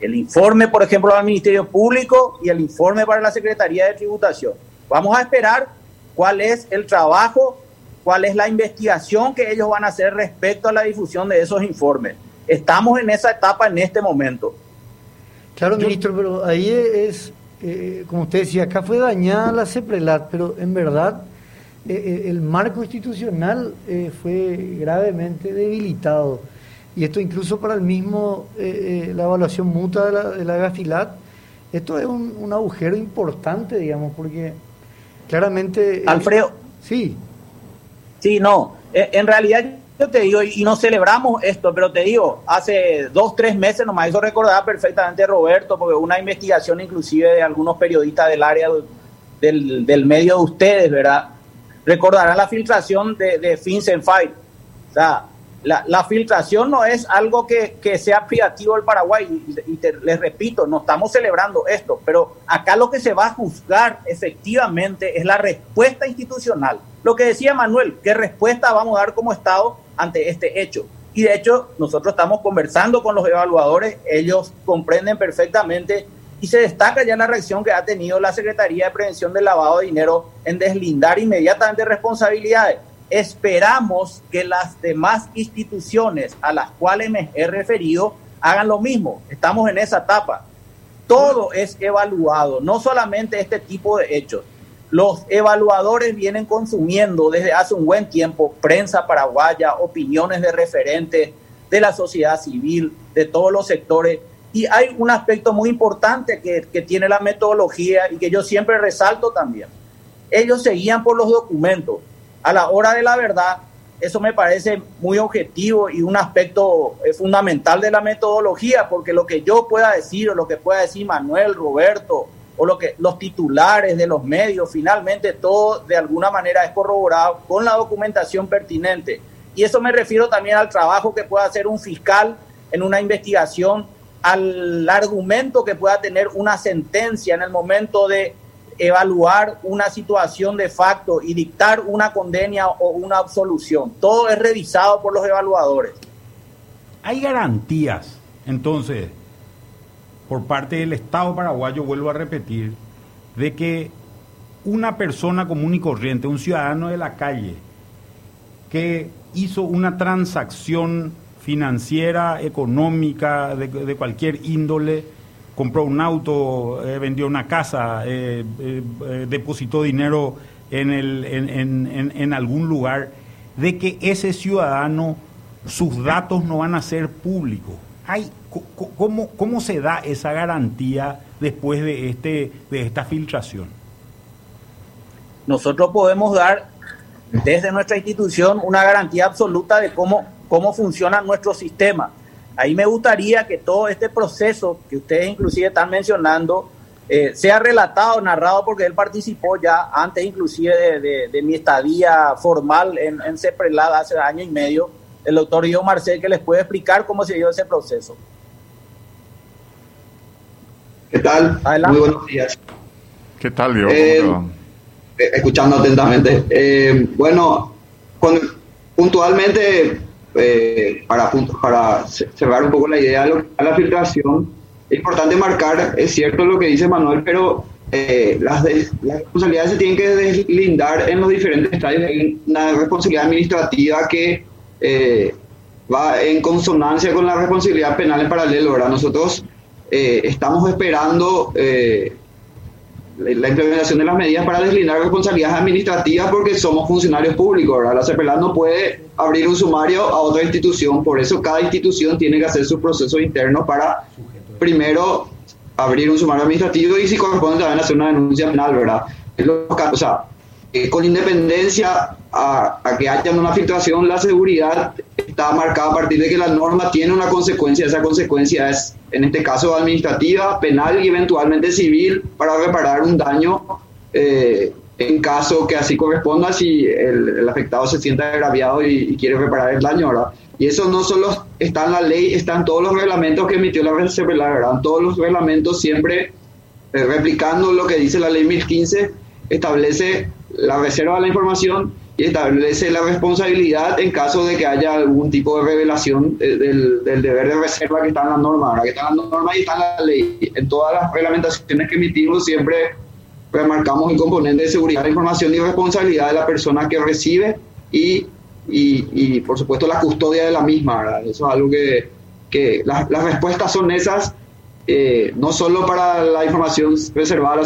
Speaker 2: el informe, por ejemplo, al Ministerio Público y el informe para la Secretaría de Tributación. Vamos a esperar cuál es el trabajo cuál es la investigación que ellos van a hacer respecto a la difusión de esos informes. Estamos en esa etapa en este momento.
Speaker 6: Claro, ministro, pero ahí es, eh, como usted decía, acá fue dañada la CEPRELAT, pero en verdad eh, eh, el marco institucional fue gravemente debilitado. Y esto incluso para el mismo, la evaluación mutua de la, de la GAFILAT, esto es un, un agujero importante, digamos, porque claramente...
Speaker 2: Alfredo.
Speaker 6: Sí.
Speaker 2: Sí, no. En realidad yo te digo, y no celebramos esto, pero te digo, hace dos, tres meses nomás hizo recordar perfectamente Roberto, porque una investigación inclusive de algunos periodistas del área del, del medio de ustedes, ¿verdad? Recordarán la filtración de, de Fight. O sea, la, filtración no es algo que, sea privativo del Paraguay, y, les repito, no estamos celebrando esto, pero acá lo que se va a juzgar efectivamente es la respuesta institucional. Lo que decía Manuel, ¿qué respuesta vamos a dar como Estado ante este hecho? Y de hecho, nosotros estamos conversando con los evaluadores, ellos comprenden perfectamente y se destaca ya la reacción que ha tenido la Secretaría de Prevención del Lavado de Dinero en deslindar inmediatamente responsabilidades esperamos que las demás instituciones a las cuales me he referido hagan lo mismo. Estamos en esa etapa. Todo es evaluado, no solamente este tipo de hechos. Los evaluadores vienen consumiendo desde hace un buen tiempo prensa paraguaya, opiniones de referentes de la sociedad civil, de todos los sectores. Y hay un aspecto muy importante que, tiene la metodología y que yo siempre resalto también. Ellos seguían por los documentos a la hora de la verdad, eso me parece muy objetivo y un aspecto eh, fundamental de la metodología, porque lo que yo pueda decir o lo que pueda decir Manuel, Roberto, o lo que los titulares de los medios, finalmente todo de alguna manera es corroborado con la documentación pertinente. Y eso me refiero también al trabajo que pueda hacer un fiscal en una investigación, al argumento que pueda tener una sentencia en el momento de evaluar una situación de facto y dictar una condena o una absolución. Todo es revisado por los evaluadores.
Speaker 5: ¿Hay garantías, entonces, por parte del Estado paraguayo, vuelvo a repetir, de que una persona común y corriente, un ciudadano de la calle, que hizo una transacción financiera, económica, de, cualquier índole, compró un auto, eh, vendió una casa, eh, eh, depositó dinero en, en, algún lugar, de que ese ciudadano, sus datos no van a ser públicos. Hay, ¿cómo, ¿Cómo se da esa garantía después de, este, de esta filtración?
Speaker 2: Nosotros podemos dar desde nuestra institución una garantía absoluta de cómo, cómo funciona nuestro sistema Ahí me gustaría que todo este proceso que ustedes inclusive están mencionando eh, sea relatado, narrado, porque él participó ya antes inclusive de, mi estadía formal en, en CEPRELAD hace año y medio, el doctor Guido Marcel, que les puede explicar cómo se dio ese proceso.
Speaker 7: ¿Qué tal? Muy buenos días.
Speaker 1: ¿Qué tal, Diego?
Speaker 7: Eh, eh, escuchando atentamente. Eh, bueno, puntualmente, para, para cerrar un poco la idea de la filtración, es importante marcar, es cierto lo que dice Manuel, pero las, las, responsabilidades se tienen que deslindar en los diferentes estadios. Hay una responsabilidad administrativa que va en consonancia con la responsabilidad penal en paralelo. ¿verdad? Nosotros estamos esperando la implementación de las medidas para deslindar responsabilidades administrativas porque somos funcionarios públicos. La CEPELAD no puede abrir un sumario a otra institución, por eso cada institución tiene que hacer su proceso interno para primero abrir un sumario administrativo y si corresponde también hacer una denuncia penal, ¿verdad? O sea, eh, con independencia a, que haya una filtración, la seguridad está marcada a partir de que la norma tiene una consecuencia. Esa consecuencia es, en este caso, administrativa, penal y eventualmente civil para reparar un daño eh, en caso que así corresponda si el, afectado se sienta agraviado y, quiere reparar el daño, ¿verdad? Y eso no solo está en la ley, están todos los reglamentos que emitió la ¿verdad? Todos los reglamentos siempre eh, replicando lo que dice la ley 1015, establece la reserva de la información y establece la responsabilidad en caso de que haya algún tipo de revelación del, deber de reserva que está en la norma, que está en la norma y está en la ley. En todas las reglamentaciones que emitimos siempre remarcamos el componente de seguridad de información y responsabilidad de la persona que recibe y, y, por supuesto la custodia de la misma. Eso es algo que, que las, las respuestas son esas. Eh, no solo para la información reservada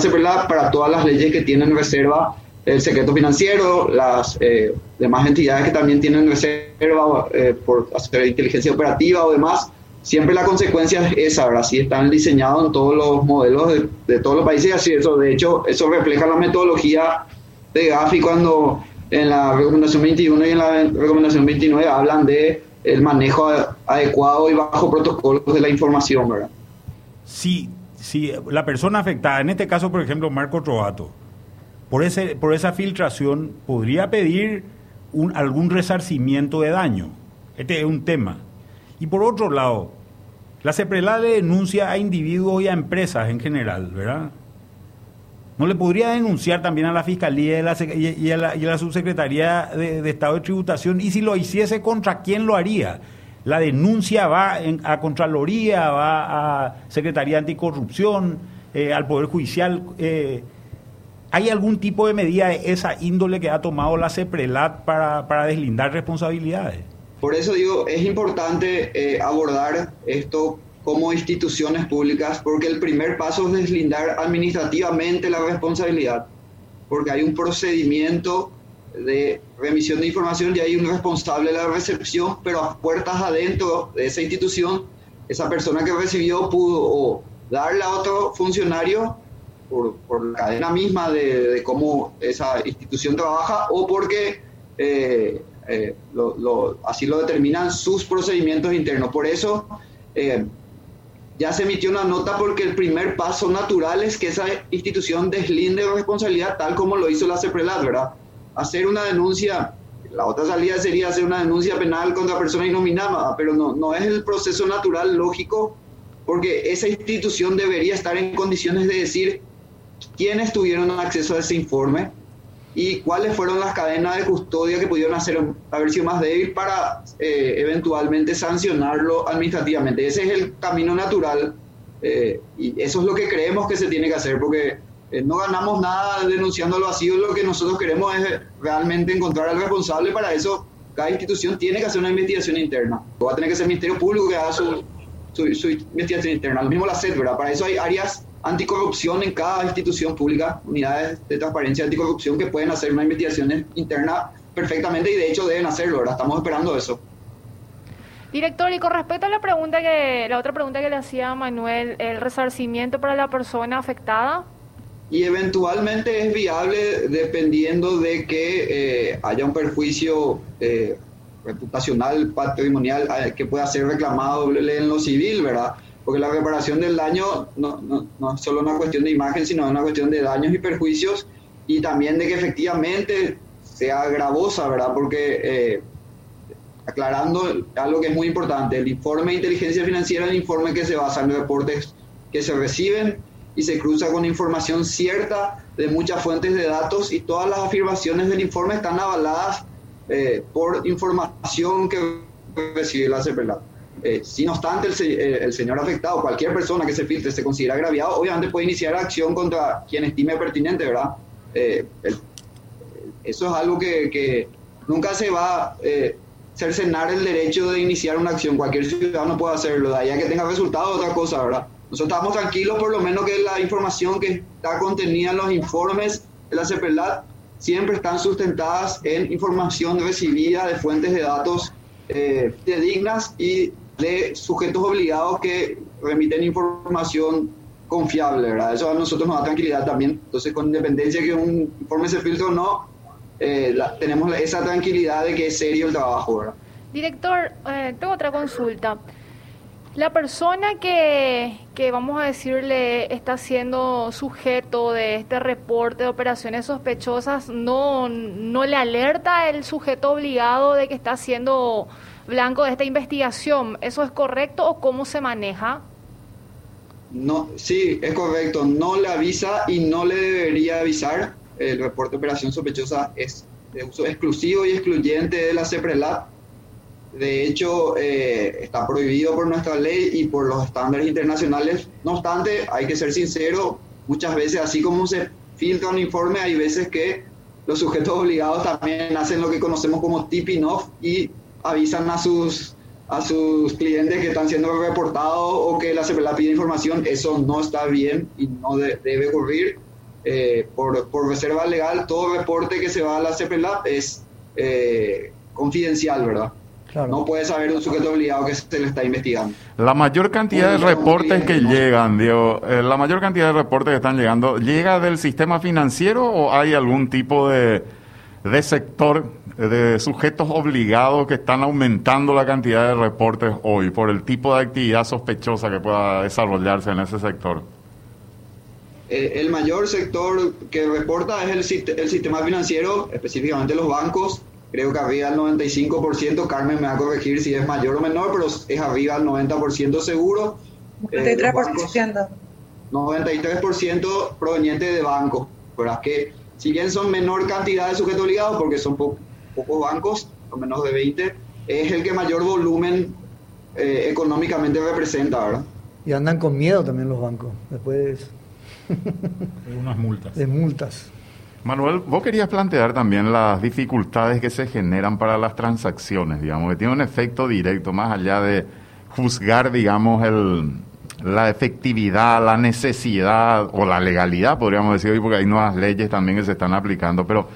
Speaker 7: para todas las leyes que tienen reserva el secreto financiero, las eh, demás entidades que también tienen reserva eh, por hacer inteligencia operativa o demás, siempre la consecuencia es esa, ¿verdad? Así están diseñados en todos los modelos de, todos los países, así eso, de hecho, eso refleja la metodología de Gafi cuando en la recomendación 21 y en la recomendación 29 hablan de el manejo adecuado y bajo protocolos de la información, ¿verdad?
Speaker 5: Sí, sí, la persona afectada, en este caso, por ejemplo, Marco Trovato, por, ese, por esa filtración podría pedir un, algún resarcimiento de daño. Este es un tema. Y por otro lado, la CEPRELA le denuncia a individuos y a empresas en general, ¿verdad? ¿No le podría denunciar también a la Fiscalía y, a, la, Subsecretaría de, Estado de Tributación? Y si lo hiciese, ¿contra quién lo haría? La denuncia va a Contraloría, va a Secretaría Anticorrupción, eh, al Poder Judicial. Eh, ¿Hay algún tipo de medida de esa índole que ha tomado la CEPRELAT para, para deslindar responsabilidades?
Speaker 7: Por eso digo, es importante eh, abordar esto como instituciones públicas, porque el primer paso es deslindar administrativamente la responsabilidad, porque hay un procedimiento de remisión de información y hay un responsable de la recepción, pero a puertas adentro de esa institución, esa persona que recibió pudo darle a otro funcionario por, la cadena misma de, cómo esa institución trabaja o porque eh, eh, así lo determinan sus procedimientos internos. Por eso eh, ya se emitió una nota porque el primer paso natural es que esa institución deslinde responsabilidad tal como lo hizo la CEPRELAT, ¿verdad? Hacer una denuncia, la otra salida sería hacer una denuncia penal contra persona innominada, pero no, no es el proceso natural lógico porque esa institución debería estar en condiciones de decir quiénes tuvieron acceso a ese informe y cuáles fueron las cadenas de custodia que pudieron hacer, haber sido más débil para eh, eventualmente sancionarlo administrativamente. Ese es el camino natural eh, y eso es lo que creemos que se tiene que hacer porque eh, no ganamos nada denunciándolo así, lo que nosotros queremos es realmente encontrar al responsable, para eso cada institución tiene que hacer una investigación interna. Va a tener que ser el Ministerio Público que haga su, su, investigación interna, lo mismo la SED, ¿verdad? Para eso hay áreas anticorrupción en cada institución pública, unidades de transparencia anticorrupción que pueden hacer una investigación interna perfectamente y de hecho deben hacerlo, ahora estamos esperando eso.
Speaker 3: Director, y con respecto a la pregunta que la otra pregunta que le hacía Manuel, el resarcimiento para la persona afectada.
Speaker 7: Y eventualmente es viable dependiendo de que eh, haya un perjuicio eh, reputacional, patrimonial, eh, que pueda ser reclamado en lo civil, ¿verdad? Porque la reparación del daño no, no, no es solo una cuestión de imagen, sino una cuestión de daños y perjuicios y también de que efectivamente sea gravosa, ¿verdad? Porque eh, aclarando algo que es muy importante, el informe de inteligencia financiera es el informe que se basa en los reportes que se reciben y se cruza con información cierta de muchas fuentes de datos y todas las afirmaciones del informe están avaladas eh, por información que recibe la CEPELAT. Eh, si no obstante el, eh, el, señor afectado, cualquier persona que se filtre, se considera agraviado, obviamente puede iniciar acción contra quien estime pertinente, ¿verdad? Eh, eso es algo que, que nunca se va a cercenar el derecho de iniciar una acción. Cualquier ciudadano puede hacerlo, de ahí a que tenga resultado otra cosa, ¿verdad? Nosotros estamos tranquilos por lo menos que la información que está contenida en los informes de la CEPELAT siempre están sustentadas en información recibida de fuentes de datos eh, dignas y de sujetos obligados que remiten información confiable, ¿verdad? Eso a nosotros nos da tranquilidad también. Entonces, con independencia que un informe se filtre o no, eh, tenemos esa tranquilidad de que es serio el trabajo, ¿verdad?
Speaker 3: Director, eh, tengo otra consulta. La persona que, que, vamos a decirle, está siendo sujeto de este reporte de operaciones sospechosas, no, no le alerta el sujeto obligado de que está siendo blanco de esta investigación. ¿Eso es correcto o cómo se maneja?
Speaker 7: No, sí, es correcto. No le avisa y no le debería avisar. El reporte de operación sospechosa es de uso exclusivo y excluyente de la CEPRELAT de hecho, eh, está prohibido por nuestra ley y por los estándares internacionales. No obstante, hay que ser sincero, muchas veces, así como se filtra un informe, hay veces que los sujetos obligados también hacen lo que conocemos como tipping off y avisan a sus a sus clientes que están siendo reportados o que la CPLA pide información, eso no está bien y no debe ocurrir. Eh, por, por, reserva legal, todo reporte que se va a la CPLA es eh, confidencial, ¿verdad? No puede saber un sujeto obligado que se le está investigando.
Speaker 1: La mayor cantidad de reportes que llegan, Diego, eh, la mayor cantidad de reportes que están llegando, ¿llega del sistema financiero o hay algún tipo de, de sector de sujetos obligados que están aumentando la cantidad de reportes hoy por el tipo de actividad sospechosa que pueda desarrollarse en ese sector?
Speaker 7: Eh, el mayor sector que reporta es el, el sistema financiero, específicamente los bancos, creo que arriba del 95%, Carmen me va a corregir si es mayor o menor, pero es arriba del 90% seguro.
Speaker 4: 93%.
Speaker 7: 93% eh, proveniente de bancos, pero que si bien son menor cantidad de sujetos obligados, porque son pocos bancos, o menos de 20, es el que mayor volumen eh, económicamente representa, ¿verdad?
Speaker 6: Y andan con miedo también los bancos, después
Speaker 5: de unas multas.
Speaker 6: De multas.
Speaker 1: Manuel, vos querías plantear también las dificultades que se generan para las transacciones, digamos, que tiene un efecto directo, más allá de juzgar, digamos, el, la efectividad, la necesidad o la legalidad, podríamos decir hoy, porque hay nuevas leyes también que se están aplicando, pero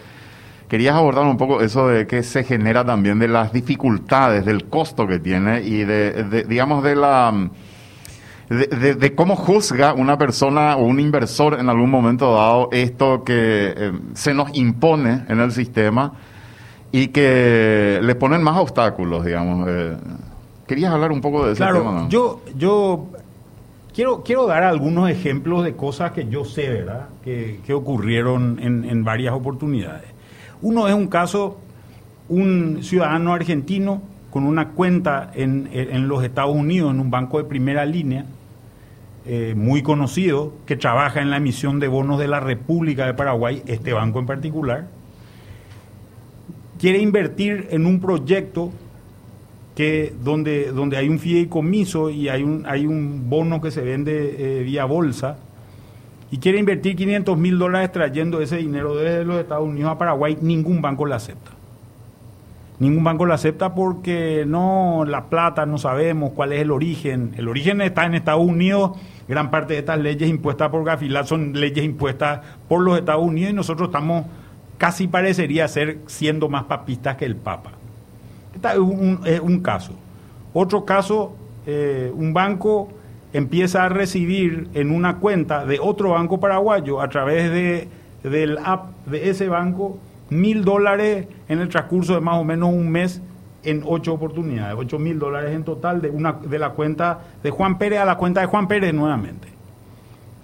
Speaker 1: querías abordar un poco eso de que se genera también de las dificultades, del costo que tiene y de digamos, de la de, cómo juzga una persona o un inversor en algún momento dado esto que eh, se nos impone en el sistema y que le ponen más obstáculos, digamos. Eh. ¿Querías hablar un poco de ese
Speaker 5: claro,
Speaker 1: tema?
Speaker 5: Yo, yo quiero, quiero dar algunos ejemplos de cosas que yo sé, ¿verdad? Que, que ocurrieron en, en varias oportunidades. Uno es un caso, un ciudadano argentino con una cuenta en, en, los Estados Unidos, en un banco de primera línea, eh, muy conocido, que trabaja en la emisión de bonos de la República de Paraguay, este banco en particular, quiere invertir en un proyecto que donde, donde hay un fideicomiso y hay un, hay un bono que se vende eh, vía bolsa, y quiere invertir 500 mil dólares trayendo ese dinero desde los Estados Unidos a Paraguay, ningún banco lo acepta. Ningún banco lo acepta porque no, la plata no sabemos cuál es el origen. El origen está en Estados Unidos. Gran parte de estas leyes impuestas por Gafilat son leyes impuestas por los Estados Unidos y nosotros estamos, casi parecería ser, siendo más papistas que el Papa. Este es un, caso. Otro caso, eh, un banco empieza a recibir en una cuenta de otro banco paraguayo a través de, del app de ese banco mil dólares en el transcurso de más o menos un mes en ocho oportunidades, 8 mil dólares en total de, una, de la cuenta de Juan Pérez a la cuenta de Juan Pérez nuevamente.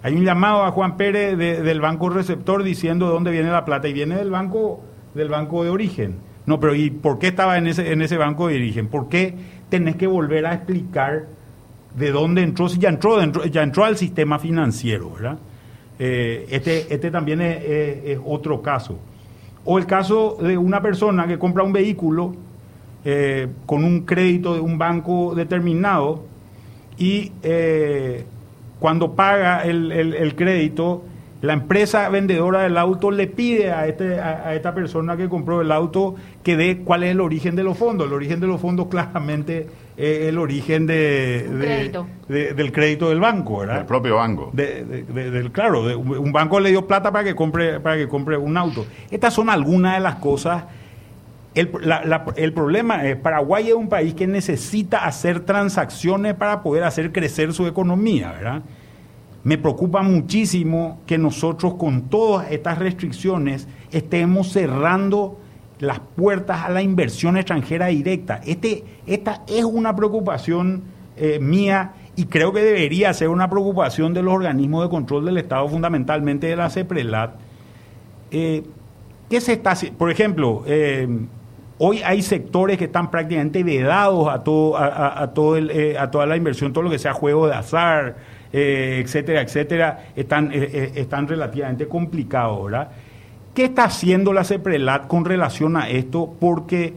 Speaker 5: Hay un llamado a Juan Pérez del banco receptor diciendo de dónde viene la plata y viene del banco, del banco de origen. No, pero ¿y por qué estaba en ese, en ese banco de origen? ¿Por qué tenés que volver a explicar de dónde entró? Si ya entró, ya entró al sistema financiero, ¿verdad? Eh, este, este también es otro caso. O el caso de una persona que compra un vehículo eh, con un crédito de un banco determinado y eh, cuando paga el, crédito, la empresa vendedora del auto le pide a, este, a, esta persona que compró el auto que dé cuál es el origen de los fondos. El origen de los fondos claramente es el origen de, del crédito del banco, ¿verdad?
Speaker 1: El propio banco.
Speaker 5: del, claro, un banco le dio plata para que compre para que compre un auto. Estas son algunas de las cosas el, el, problema es Paraguay es un país que necesita hacer transacciones para poder hacer crecer su economía, ¿verdad? Me preocupa muchísimo que nosotros con todas estas restricciones estemos cerrando las puertas a la inversión extranjera directa. Este, esta es una preocupación eh, mía y creo que debería ser una preocupación de los organismos de control del Estado, fundamentalmente de la CEPRELAT. Eh, ¿Qué se está Por ejemplo, eh, Hoy hay sectores que están prácticamente vedados a, todo, a, todo eh, a toda la inversión, todo lo que sea juego de azar, etcétera, etcétera, están, están relativamente complicados, ¿verdad? ¿Qué está haciendo la CEPRELAT con relación a esto? Porque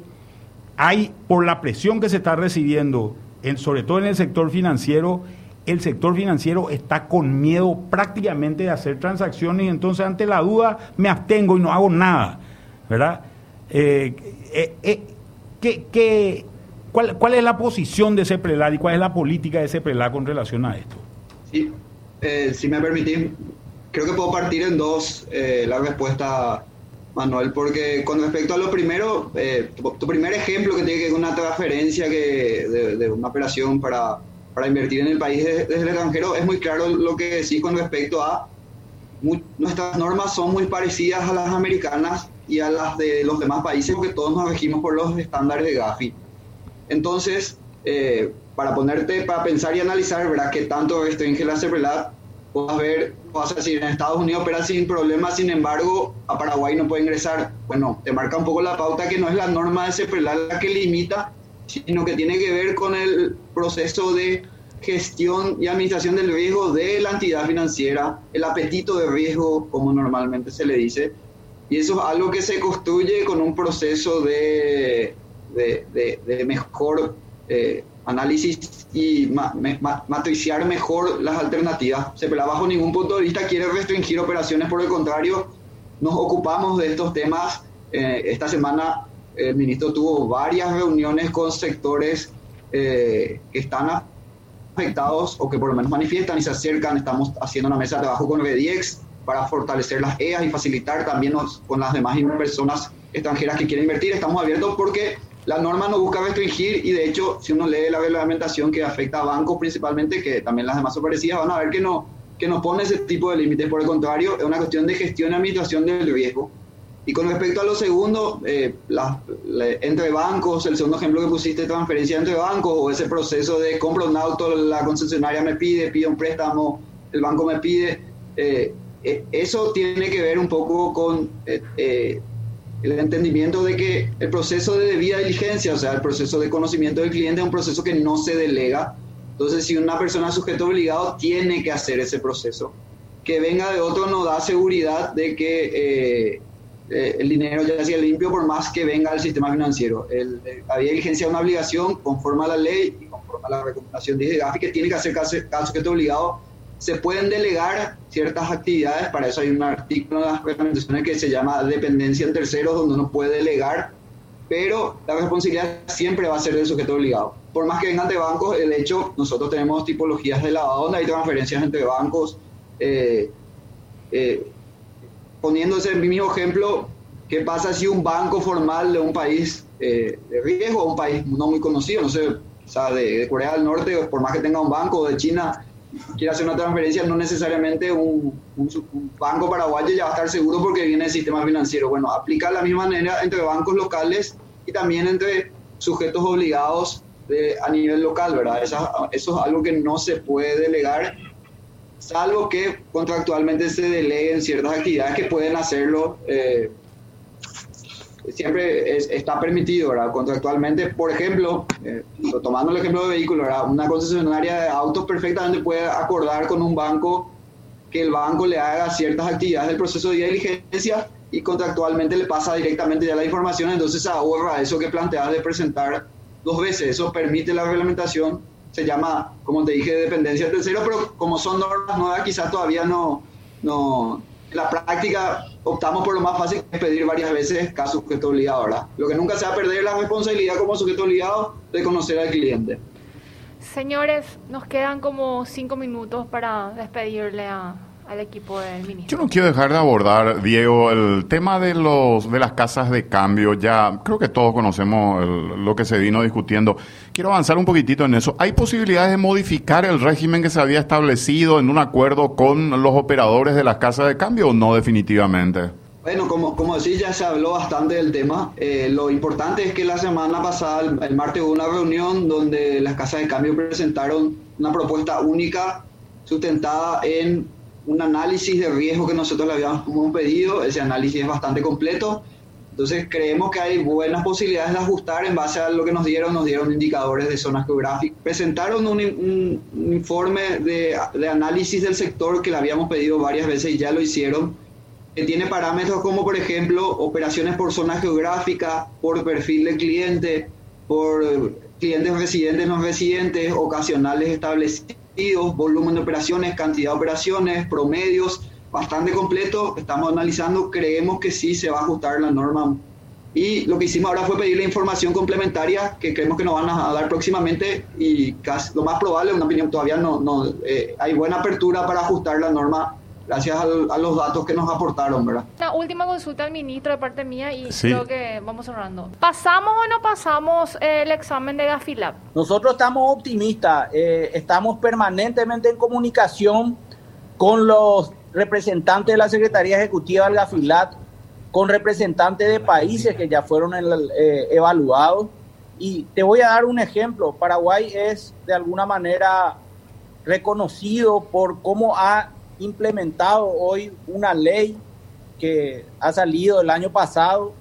Speaker 5: hay, por la presión que se está recibiendo, en, sobre todo en el sector financiero, el sector financiero está con miedo prácticamente de hacer transacciones y entonces ante la duda me abstengo y no hago nada, ¿verdad? Eh, eh, eh, ¿qué, cuál, ¿Cuál es la posición de ese prelad y cuál es la política de ese prelad con relación a esto?
Speaker 7: Sí, si me permitís, creo que puedo partir en dos la respuesta, Manuel, porque con respecto a lo primero, tu, primer ejemplo que tiene que ver una transferencia que, de, una operación para, para, invertir en el país desde, el extranjero, es muy claro lo que decís con respecto a nuestras normas son muy parecidas a las americanas y a las de los demás países, porque todos nos regimos por los estándares de Gafi. Entonces, eh, para ponerte, para pensar y analizar, ¿verdad? Que tanto restringe la CEPRELAT, puedas ver, puedas decir, en Estados Unidos opera sin problemas, sin embargo, a Paraguay no puede ingresar. Bueno, te marca un poco la pauta que no es la norma de CEPRELAT la que limita, sino que tiene que ver con el proceso de gestión y administración del riesgo de la entidad financiera, el apetito de riesgo, como normalmente se le dice, y eso es algo que se construye con un proceso de, de, mejor eh, análisis y matriciar mejor las alternativas. Se bajo ningún punto de vista quiere restringir operaciones, por el contrario, nos ocupamos de estos temas. Eh, esta semana el ministro tuvo varias reuniones con sectores eh, que están afectados o que por lo menos manifiestan y se acercan. Estamos haciendo una mesa de trabajo con Rediex para fortalecer las EAS y facilitar también con las demás personas extranjeras que quieren invertir. Estamos abiertos porque la norma no busca restringir y de hecho si uno lee la reglamentación que afecta a bancos principalmente, que también las demás son parecidas, van a ver que no, que no pone ese tipo de límites. Por el contrario, es una cuestión de gestión y administración del riesgo. Y con respecto a lo segundo, eh, entre bancos, el segundo ejemplo que pusiste, transferencia entre bancos o ese proceso de compra un auto, la concesionaria me pide, pide un préstamo, el banco me pide. Eh, eh, eso tiene que ver un poco con eh, el entendimiento de que el proceso de debida diligencia, o sea, el proceso de conocimiento del cliente es un proceso que no se delega. Entonces, si una persona sujeto obligado, tiene que hacer ese proceso. Que venga de otro no da seguridad de que el dinero ya sea limpio por más que venga del sistema financiero. El, la diligencia es una obligación conforme a la ley y conforme a la recomendación de GAFI que tiene que hacer cada sujeto obligado se pueden delegar ciertas actividades, para eso hay un artículo en las recomendaciones que se llama dependencia en terceros, donde uno puede delegar, pero la responsabilidad siempre va a ser del sujeto obligado. Por más que vengan de bancos, el hecho, nosotros tenemos tipologías de lavado donde hay transferencias entre bancos. Eh, eh, poniéndose mi mismo ejemplo, ¿qué pasa si un banco formal de un país eh, de riesgo, un país no muy conocido, no sé, o sea, de, de Corea del Norte, por más que tenga un banco, de China, quiere hacer una transferencia, no necesariamente un, banco paraguayo ya va a estar seguro porque viene el sistema financiero. Bueno, aplica la misma manera entre bancos locales y también entre sujetos obligados de, a nivel local, ¿verdad? eso es algo que no se puede delegar, salvo que contractualmente se deleguen ciertas actividades que pueden hacerlo. Eh, siempre está permitido, ¿verdad? Contractualmente, por ejemplo, eh, tomando el ejemplo de vehículos. Una concesionaria de autos perfectamente puede acordar con un banco que el banco le haga ciertas actividades del proceso de diligencia y contractualmente le pasa directamente ya la información, entonces ahorra eso que planteas de presentar dos veces. Eso permite la reglamentación, se llama, como te dije, dependencia tercero, pero como son normas nuevas, quizás todavía no, no, la práctica optamos por lo más fácil, que es pedir varias veces caso sujeto obligado, ¿verdad? Lo que nunca se va a perder la responsabilidad como sujeto obligado de conocer al cliente.
Speaker 3: Señores, nos quedan como cinco minutos para despedirle a, al equipo del ministro.
Speaker 1: Yo no quiero dejar de abordar, Diego, el tema de los de las casas de cambio. Ya creo que todos conocemos lo que se vino discutiendo. Quiero avanzar un poquitito en eso. ¿Hay posibilidades de modificar el régimen que se había establecido en un acuerdo con los operadores de las casas de cambio o no definitivamente?
Speaker 7: Bueno, como, como decís, ya se habló bastante del tema. Eh, lo importante es que la semana pasada, el, el martes, hubo una reunión donde las casas de cambio presentaron una propuesta única sustentada en un análisis de riesgo que nosotros le habíamos pedido, ese análisis es bastante completo, entonces creemos que hay buenas posibilidades de ajustar en base a lo que nos dieron, nos dieron indicadores de zonas geográficas. Presentaron un, informe de, de, análisis del sector que le habíamos pedido varias veces y ya lo hicieron, que tiene parámetros como por ejemplo operaciones por zona geográfica, por perfil de cliente, por clientes residentes, no residentes, ocasionales establecidos volumen de operaciones, cantidad de operaciones, promedios, bastante completo. Estamos analizando, creemos que sí se va a ajustar la norma. Y lo que hicimos ahora fue pedir la información complementaria que creemos que nos van a dar próximamente y casi, lo más probable, una opinión todavía no, no eh, hay buena apertura para ajustar la norma gracias a los datos que nos aportaron, ¿verdad?
Speaker 3: La última consulta al ministro de parte mía y creo que vamos cerrando. ¿Pasamos o no pasamos el examen de Gafilab?
Speaker 2: Nosotros estamos optimistas, eh, estamos permanentemente en comunicación con los representantes de la Secretaría Ejecutiva del Gafilat, con representantes de países que ya fueron eh, evaluados. Y te voy a dar un ejemplo. Paraguay es de alguna manera reconocido por cómo ha implementado hoy una ley que ha salido el año pasado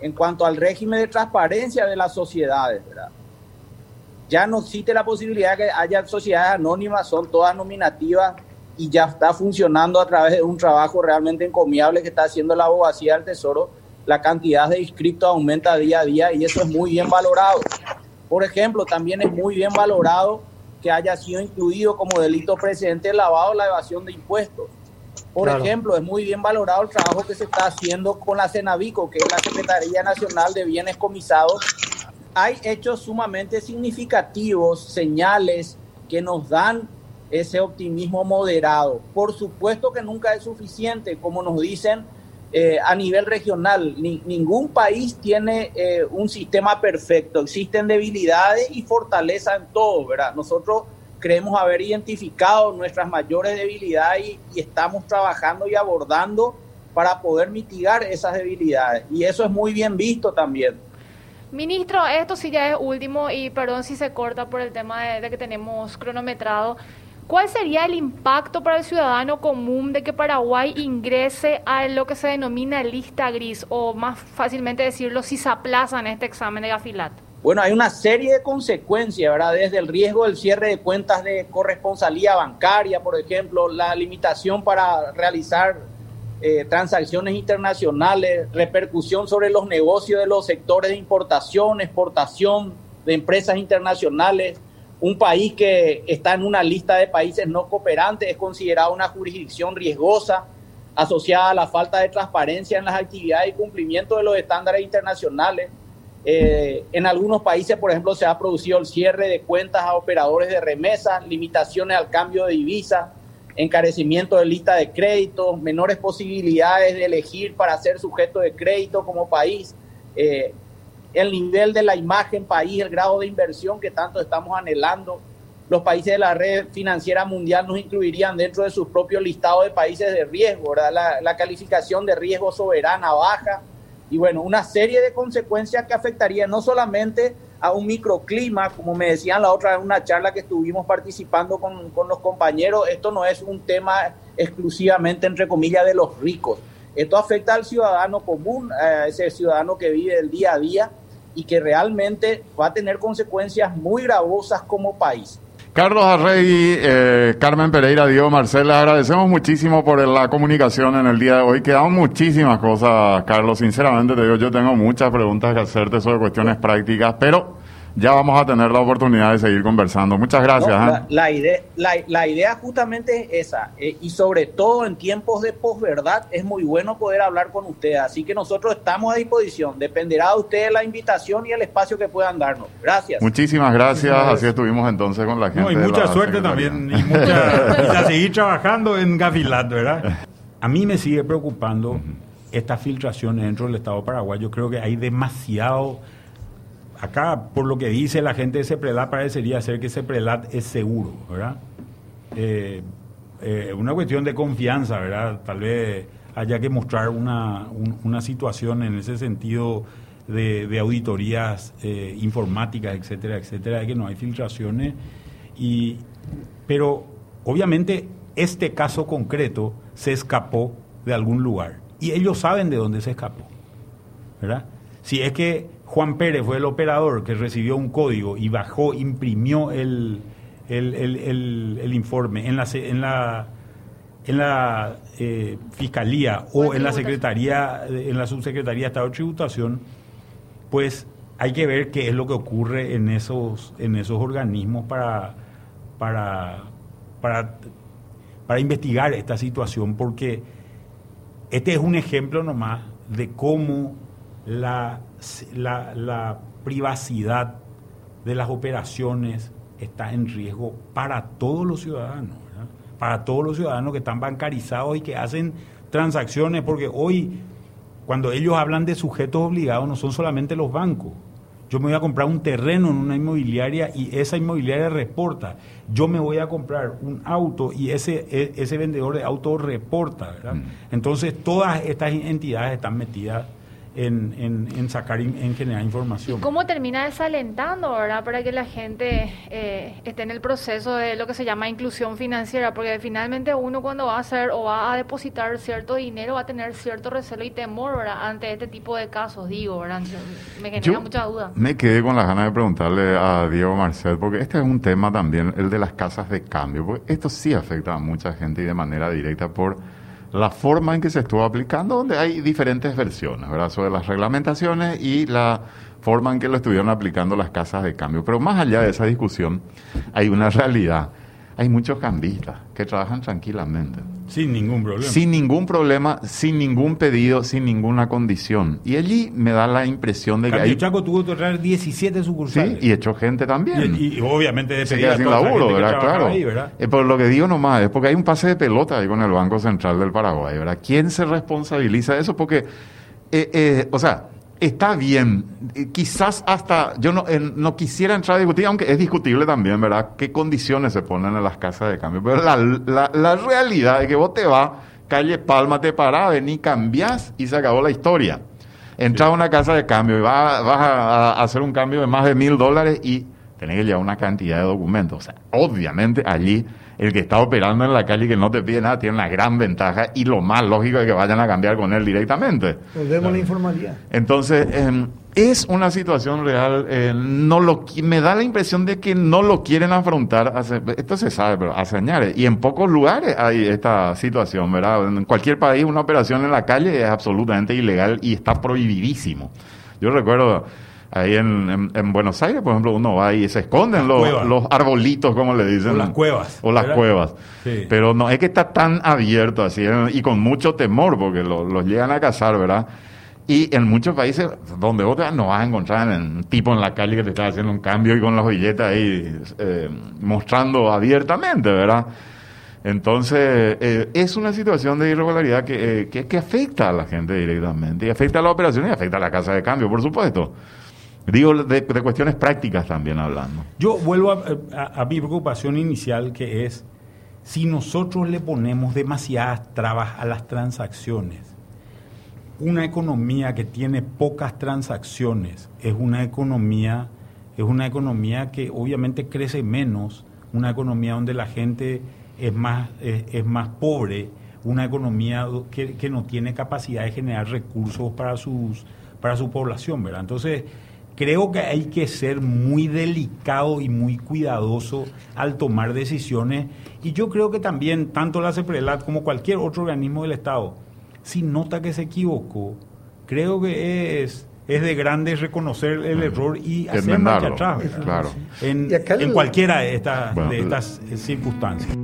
Speaker 2: en cuanto al régimen de transparencia de las sociedades, Ya no existe la posibilidad de que haya sociedades anónimas, son todas nominativas y ya está funcionando a través de un trabajo realmente encomiable que está haciendo la abogacía del Tesoro. La cantidad de inscritos aumenta día a día y eso es muy bien valorado. Por ejemplo, también es muy bien valorado que haya sido incluido como delito precedente el lavado o la evasión de impuestos. Por ejemplo, es muy bien valorado el trabajo que se está haciendo con la Cenavico, que es la Secretaría Nacional de Bienes Comisados. Hay hechos sumamente significativos, señales que nos dan ese optimismo moderado. Por supuesto que nunca es suficiente, como nos dicen eh, a nivel regional. ningún país tiene eh, un sistema perfecto. Existen debilidades y fortalezas en todo, ¿verdad? Nosotros creemos haber identificado nuestras mayores debilidades y, estamos trabajando y abordando para poder mitigar esas debilidades. Y eso es muy bien visto también.
Speaker 3: Ministro, esto sí ya es último y perdón si se corta por el tema de que tenemos cronometrado. ¿Cuál sería el impacto para el ciudadano común de que Paraguay ingrese a lo que se denomina lista gris o más fácilmente decirlo si se aplaza en este examen de Gafilat?
Speaker 2: Bueno, hay una serie de consecuencias, ¿verdad? Desde el riesgo del cierre de cuentas de corresponsalía bancaria, por ejemplo, la limitación para realizar eh, transacciones internacionales, repercusión sobre los negocios de los sectores de importación, exportación de empresas internacionales, un país que está en una lista de países no cooperantes es considerado una jurisdicción riesgosa asociada a la falta de transparencia en las actividades y cumplimiento de los estándares internacionales. Eh, en algunos países, por ejemplo, se ha producido el cierre de cuentas a operadores de remesas, limitaciones al cambio de divisa, encarecimiento de lista de créditos, menores posibilidades de elegir para ser sujeto de crédito como país. Eh, el nivel de la imagen país, el grado de inversión que tanto estamos anhelando. Los países de la red financiera mundial nos incluirían dentro de sus propios listados de países de riesgo, ¿verdad? La, calificación de riesgo soberana baja y bueno, una serie de consecuencias que afectarían no solamente a un microclima, como me decían la otra en una charla que estuvimos participando con, con los compañeros, esto no es un tema exclusivamente, entre comillas, de los ricos. Esto afecta al ciudadano común, a ese ciudadano que vive el día a día y que realmente va a tener consecuencias muy gravosas como país.
Speaker 1: Carlos Arregui, eh, Carmen Pereira, Diego Marcela, agradecemos muchísimo por la comunicación en el día de hoy. Quedan muchísimas cosas, Carlos. Sinceramente te digo, yo tengo muchas preguntas que hacerte sobre cuestiones prácticas, pero ya vamos a tener la oportunidad de seguir conversando. Muchas gracias.
Speaker 2: ¿eh? la, idea, la, idea justamente es esa, eh, y sobre todo en tiempos de posverdad es muy bueno poder hablar con ustedes, así que nosotros estamos a disposición, dependerá de ustedes la invitación y el espacio que puedan darnos. Gracias.
Speaker 1: Muchísimas gracias, así estuvimos entonces con la gente.
Speaker 5: y mucha suerte también, y, mucha, a seguir trabajando en Gavilat, ¿verdad? A mí me sigue preocupando estas filtraciones dentro del Estado de Paraguay, yo creo que hay demasiado acá, por lo que dice la gente de Ceprelat, parecería ser que Ceprelat es seguro, ¿verdad? Eh, eh, una cuestión de confianza, ¿verdad? Tal vez haya que mostrar una, una situación en ese sentido de, auditorías eh, informáticas, etcétera, etcétera, de que no hay filtraciones. Y, pero obviamente este caso concreto se escapó de algún lugar y ellos saben de dónde se escapó, ¿verdad? Si es que Juan Pérez fue el operador que recibió un código y bajó, imprimió el, el, informe en la, en la, en la eh, Fiscalía o en la Secretaría, en la Subsecretaría de Estado de Tributación, pues hay que ver qué es lo que ocurre en esos, en esos organismos para, para, para, para investigar esta situación, porque este es un ejemplo nomás de cómo la la, privacidad de las operaciones está en riesgo para todos los ciudadanos, para todos los ciudadanos que están bancarizados y que hacen transacciones, porque hoy cuando ellos hablan de sujetos obligados no son solamente los bancos. Yo me voy a comprar un terreno en una inmobiliaria y esa inmobiliaria reporta. Yo me voy a comprar un auto y ese, e, ese vendedor de auto reporta. Mm. Entonces todas estas entidades están metidas en, en, sacar, en generar información.
Speaker 3: ¿Y cómo termina desalentando, verdad, para que la gente eh, esté en el proceso de lo que se llama inclusión financiera? Porque finalmente uno cuando va a hacer o va a depositar cierto dinero va a tener cierto recelo y temor, ¿verdad? Ante este tipo de casos, digo, ¿verdad? Me genera mucha duda.
Speaker 1: Me quedé con las ganas de preguntarle a Diego Marcel, porque este es un tema también, el de las casas de cambio, porque esto sí afecta a mucha gente y de manera directa por la forma en que se estuvo aplicando, donde hay diferentes versiones, ¿verdad? Sobre las reglamentaciones y la forma en que lo estuvieron aplicando las casas de cambio. Pero más allá de esa discusión, hay una realidad. Hay muchos cambistas que trabajan tranquilamente.
Speaker 5: Sin ningún problema.
Speaker 1: Sin ningún problema, sin ningún pedido, sin ninguna condición. Y allí me da la impresión de que
Speaker 5: hay... Chaco tuvo que traer 17 sucursales.
Speaker 1: Sí, y echó gente también.
Speaker 5: Y, obviamente de
Speaker 1: Se queda sin laburo, ¿verdad? Claro. Eh, por lo que digo nomás, es porque hay un pase de pelota ahí con el Banco Central del Paraguay, ¿verdad? ¿Quién se responsabiliza de eso? Porque, eh, eh, o sea, está bien. Quizás hasta, yo no, no quisiera entrar a discutir, aunque es discutible también, ¿verdad? ¿Qué condiciones se ponen en las casas de cambio? Pero la, la, realidad es que vos te vas, calle Palma, te parás, venís, cambiás y se acabó la historia. Entras a una casa de cambio y vas, vas a, hacer un cambio de más de mil dólares y tenés que llevar una cantidad de documentos. O sea, obviamente allí el que está operando en la calle y que no te pide nada tiene una gran ventaja y lo más lógico es que vayan a cambiar con él directamente.
Speaker 6: Volvemos la informalidad.
Speaker 1: Entonces, em, es una situación real. Eh, no lo, me da la impresión de que no lo quieren afrontar. esto se sabe, pero hace años. Y en pocos lugares hay esta situación, ¿verdad? En cualquier país una operación en la calle es absolutamente ilegal y está prohibidísimo. Yo recuerdo Ahí en, en, Buenos Aires, por ejemplo, uno va y se esconden los, los, arbolitos, como le dicen. O
Speaker 5: las cuevas.
Speaker 1: O las cuevas. Pero no es que está tan abierto así eh, y con mucho temor porque los llegan a cazar, ¿verdad? Y en muchos países donde vos no vas a encontrar un tipo en la calle que te está haciendo un cambio y con las billetas ahí eh, mostrando abiertamente, ¿verdad? Entonces, eh, es una situación de irregularidad que, que, que, afecta a la gente directamente y afecta a la operación y afecta a la casa de cambio, por supuesto. Digo de, cuestiones prácticas también hablando.
Speaker 5: Yo vuelvo a, mi preocupación inicial que es si nosotros le ponemos demasiadas trabas a las transacciones. Una economía que tiene pocas transacciones es una economía es una economía que obviamente crece menos, una economía donde la gente es más, es, más pobre, una economía que, que, no tiene capacidad de generar recursos para, sus, para su población, ¿verdad? Entonces, creo que hay que ser muy delicado y muy cuidadoso al tomar decisiones. Y yo creo que también, tanto la CEPRELAT como cualquier otro organismo del Estado, si nota que se equivocó, creo que es es de grande reconocer el error y hacer marcha atrás
Speaker 1: claro.
Speaker 5: en, en, cualquiera de estas, de estas circunstancias.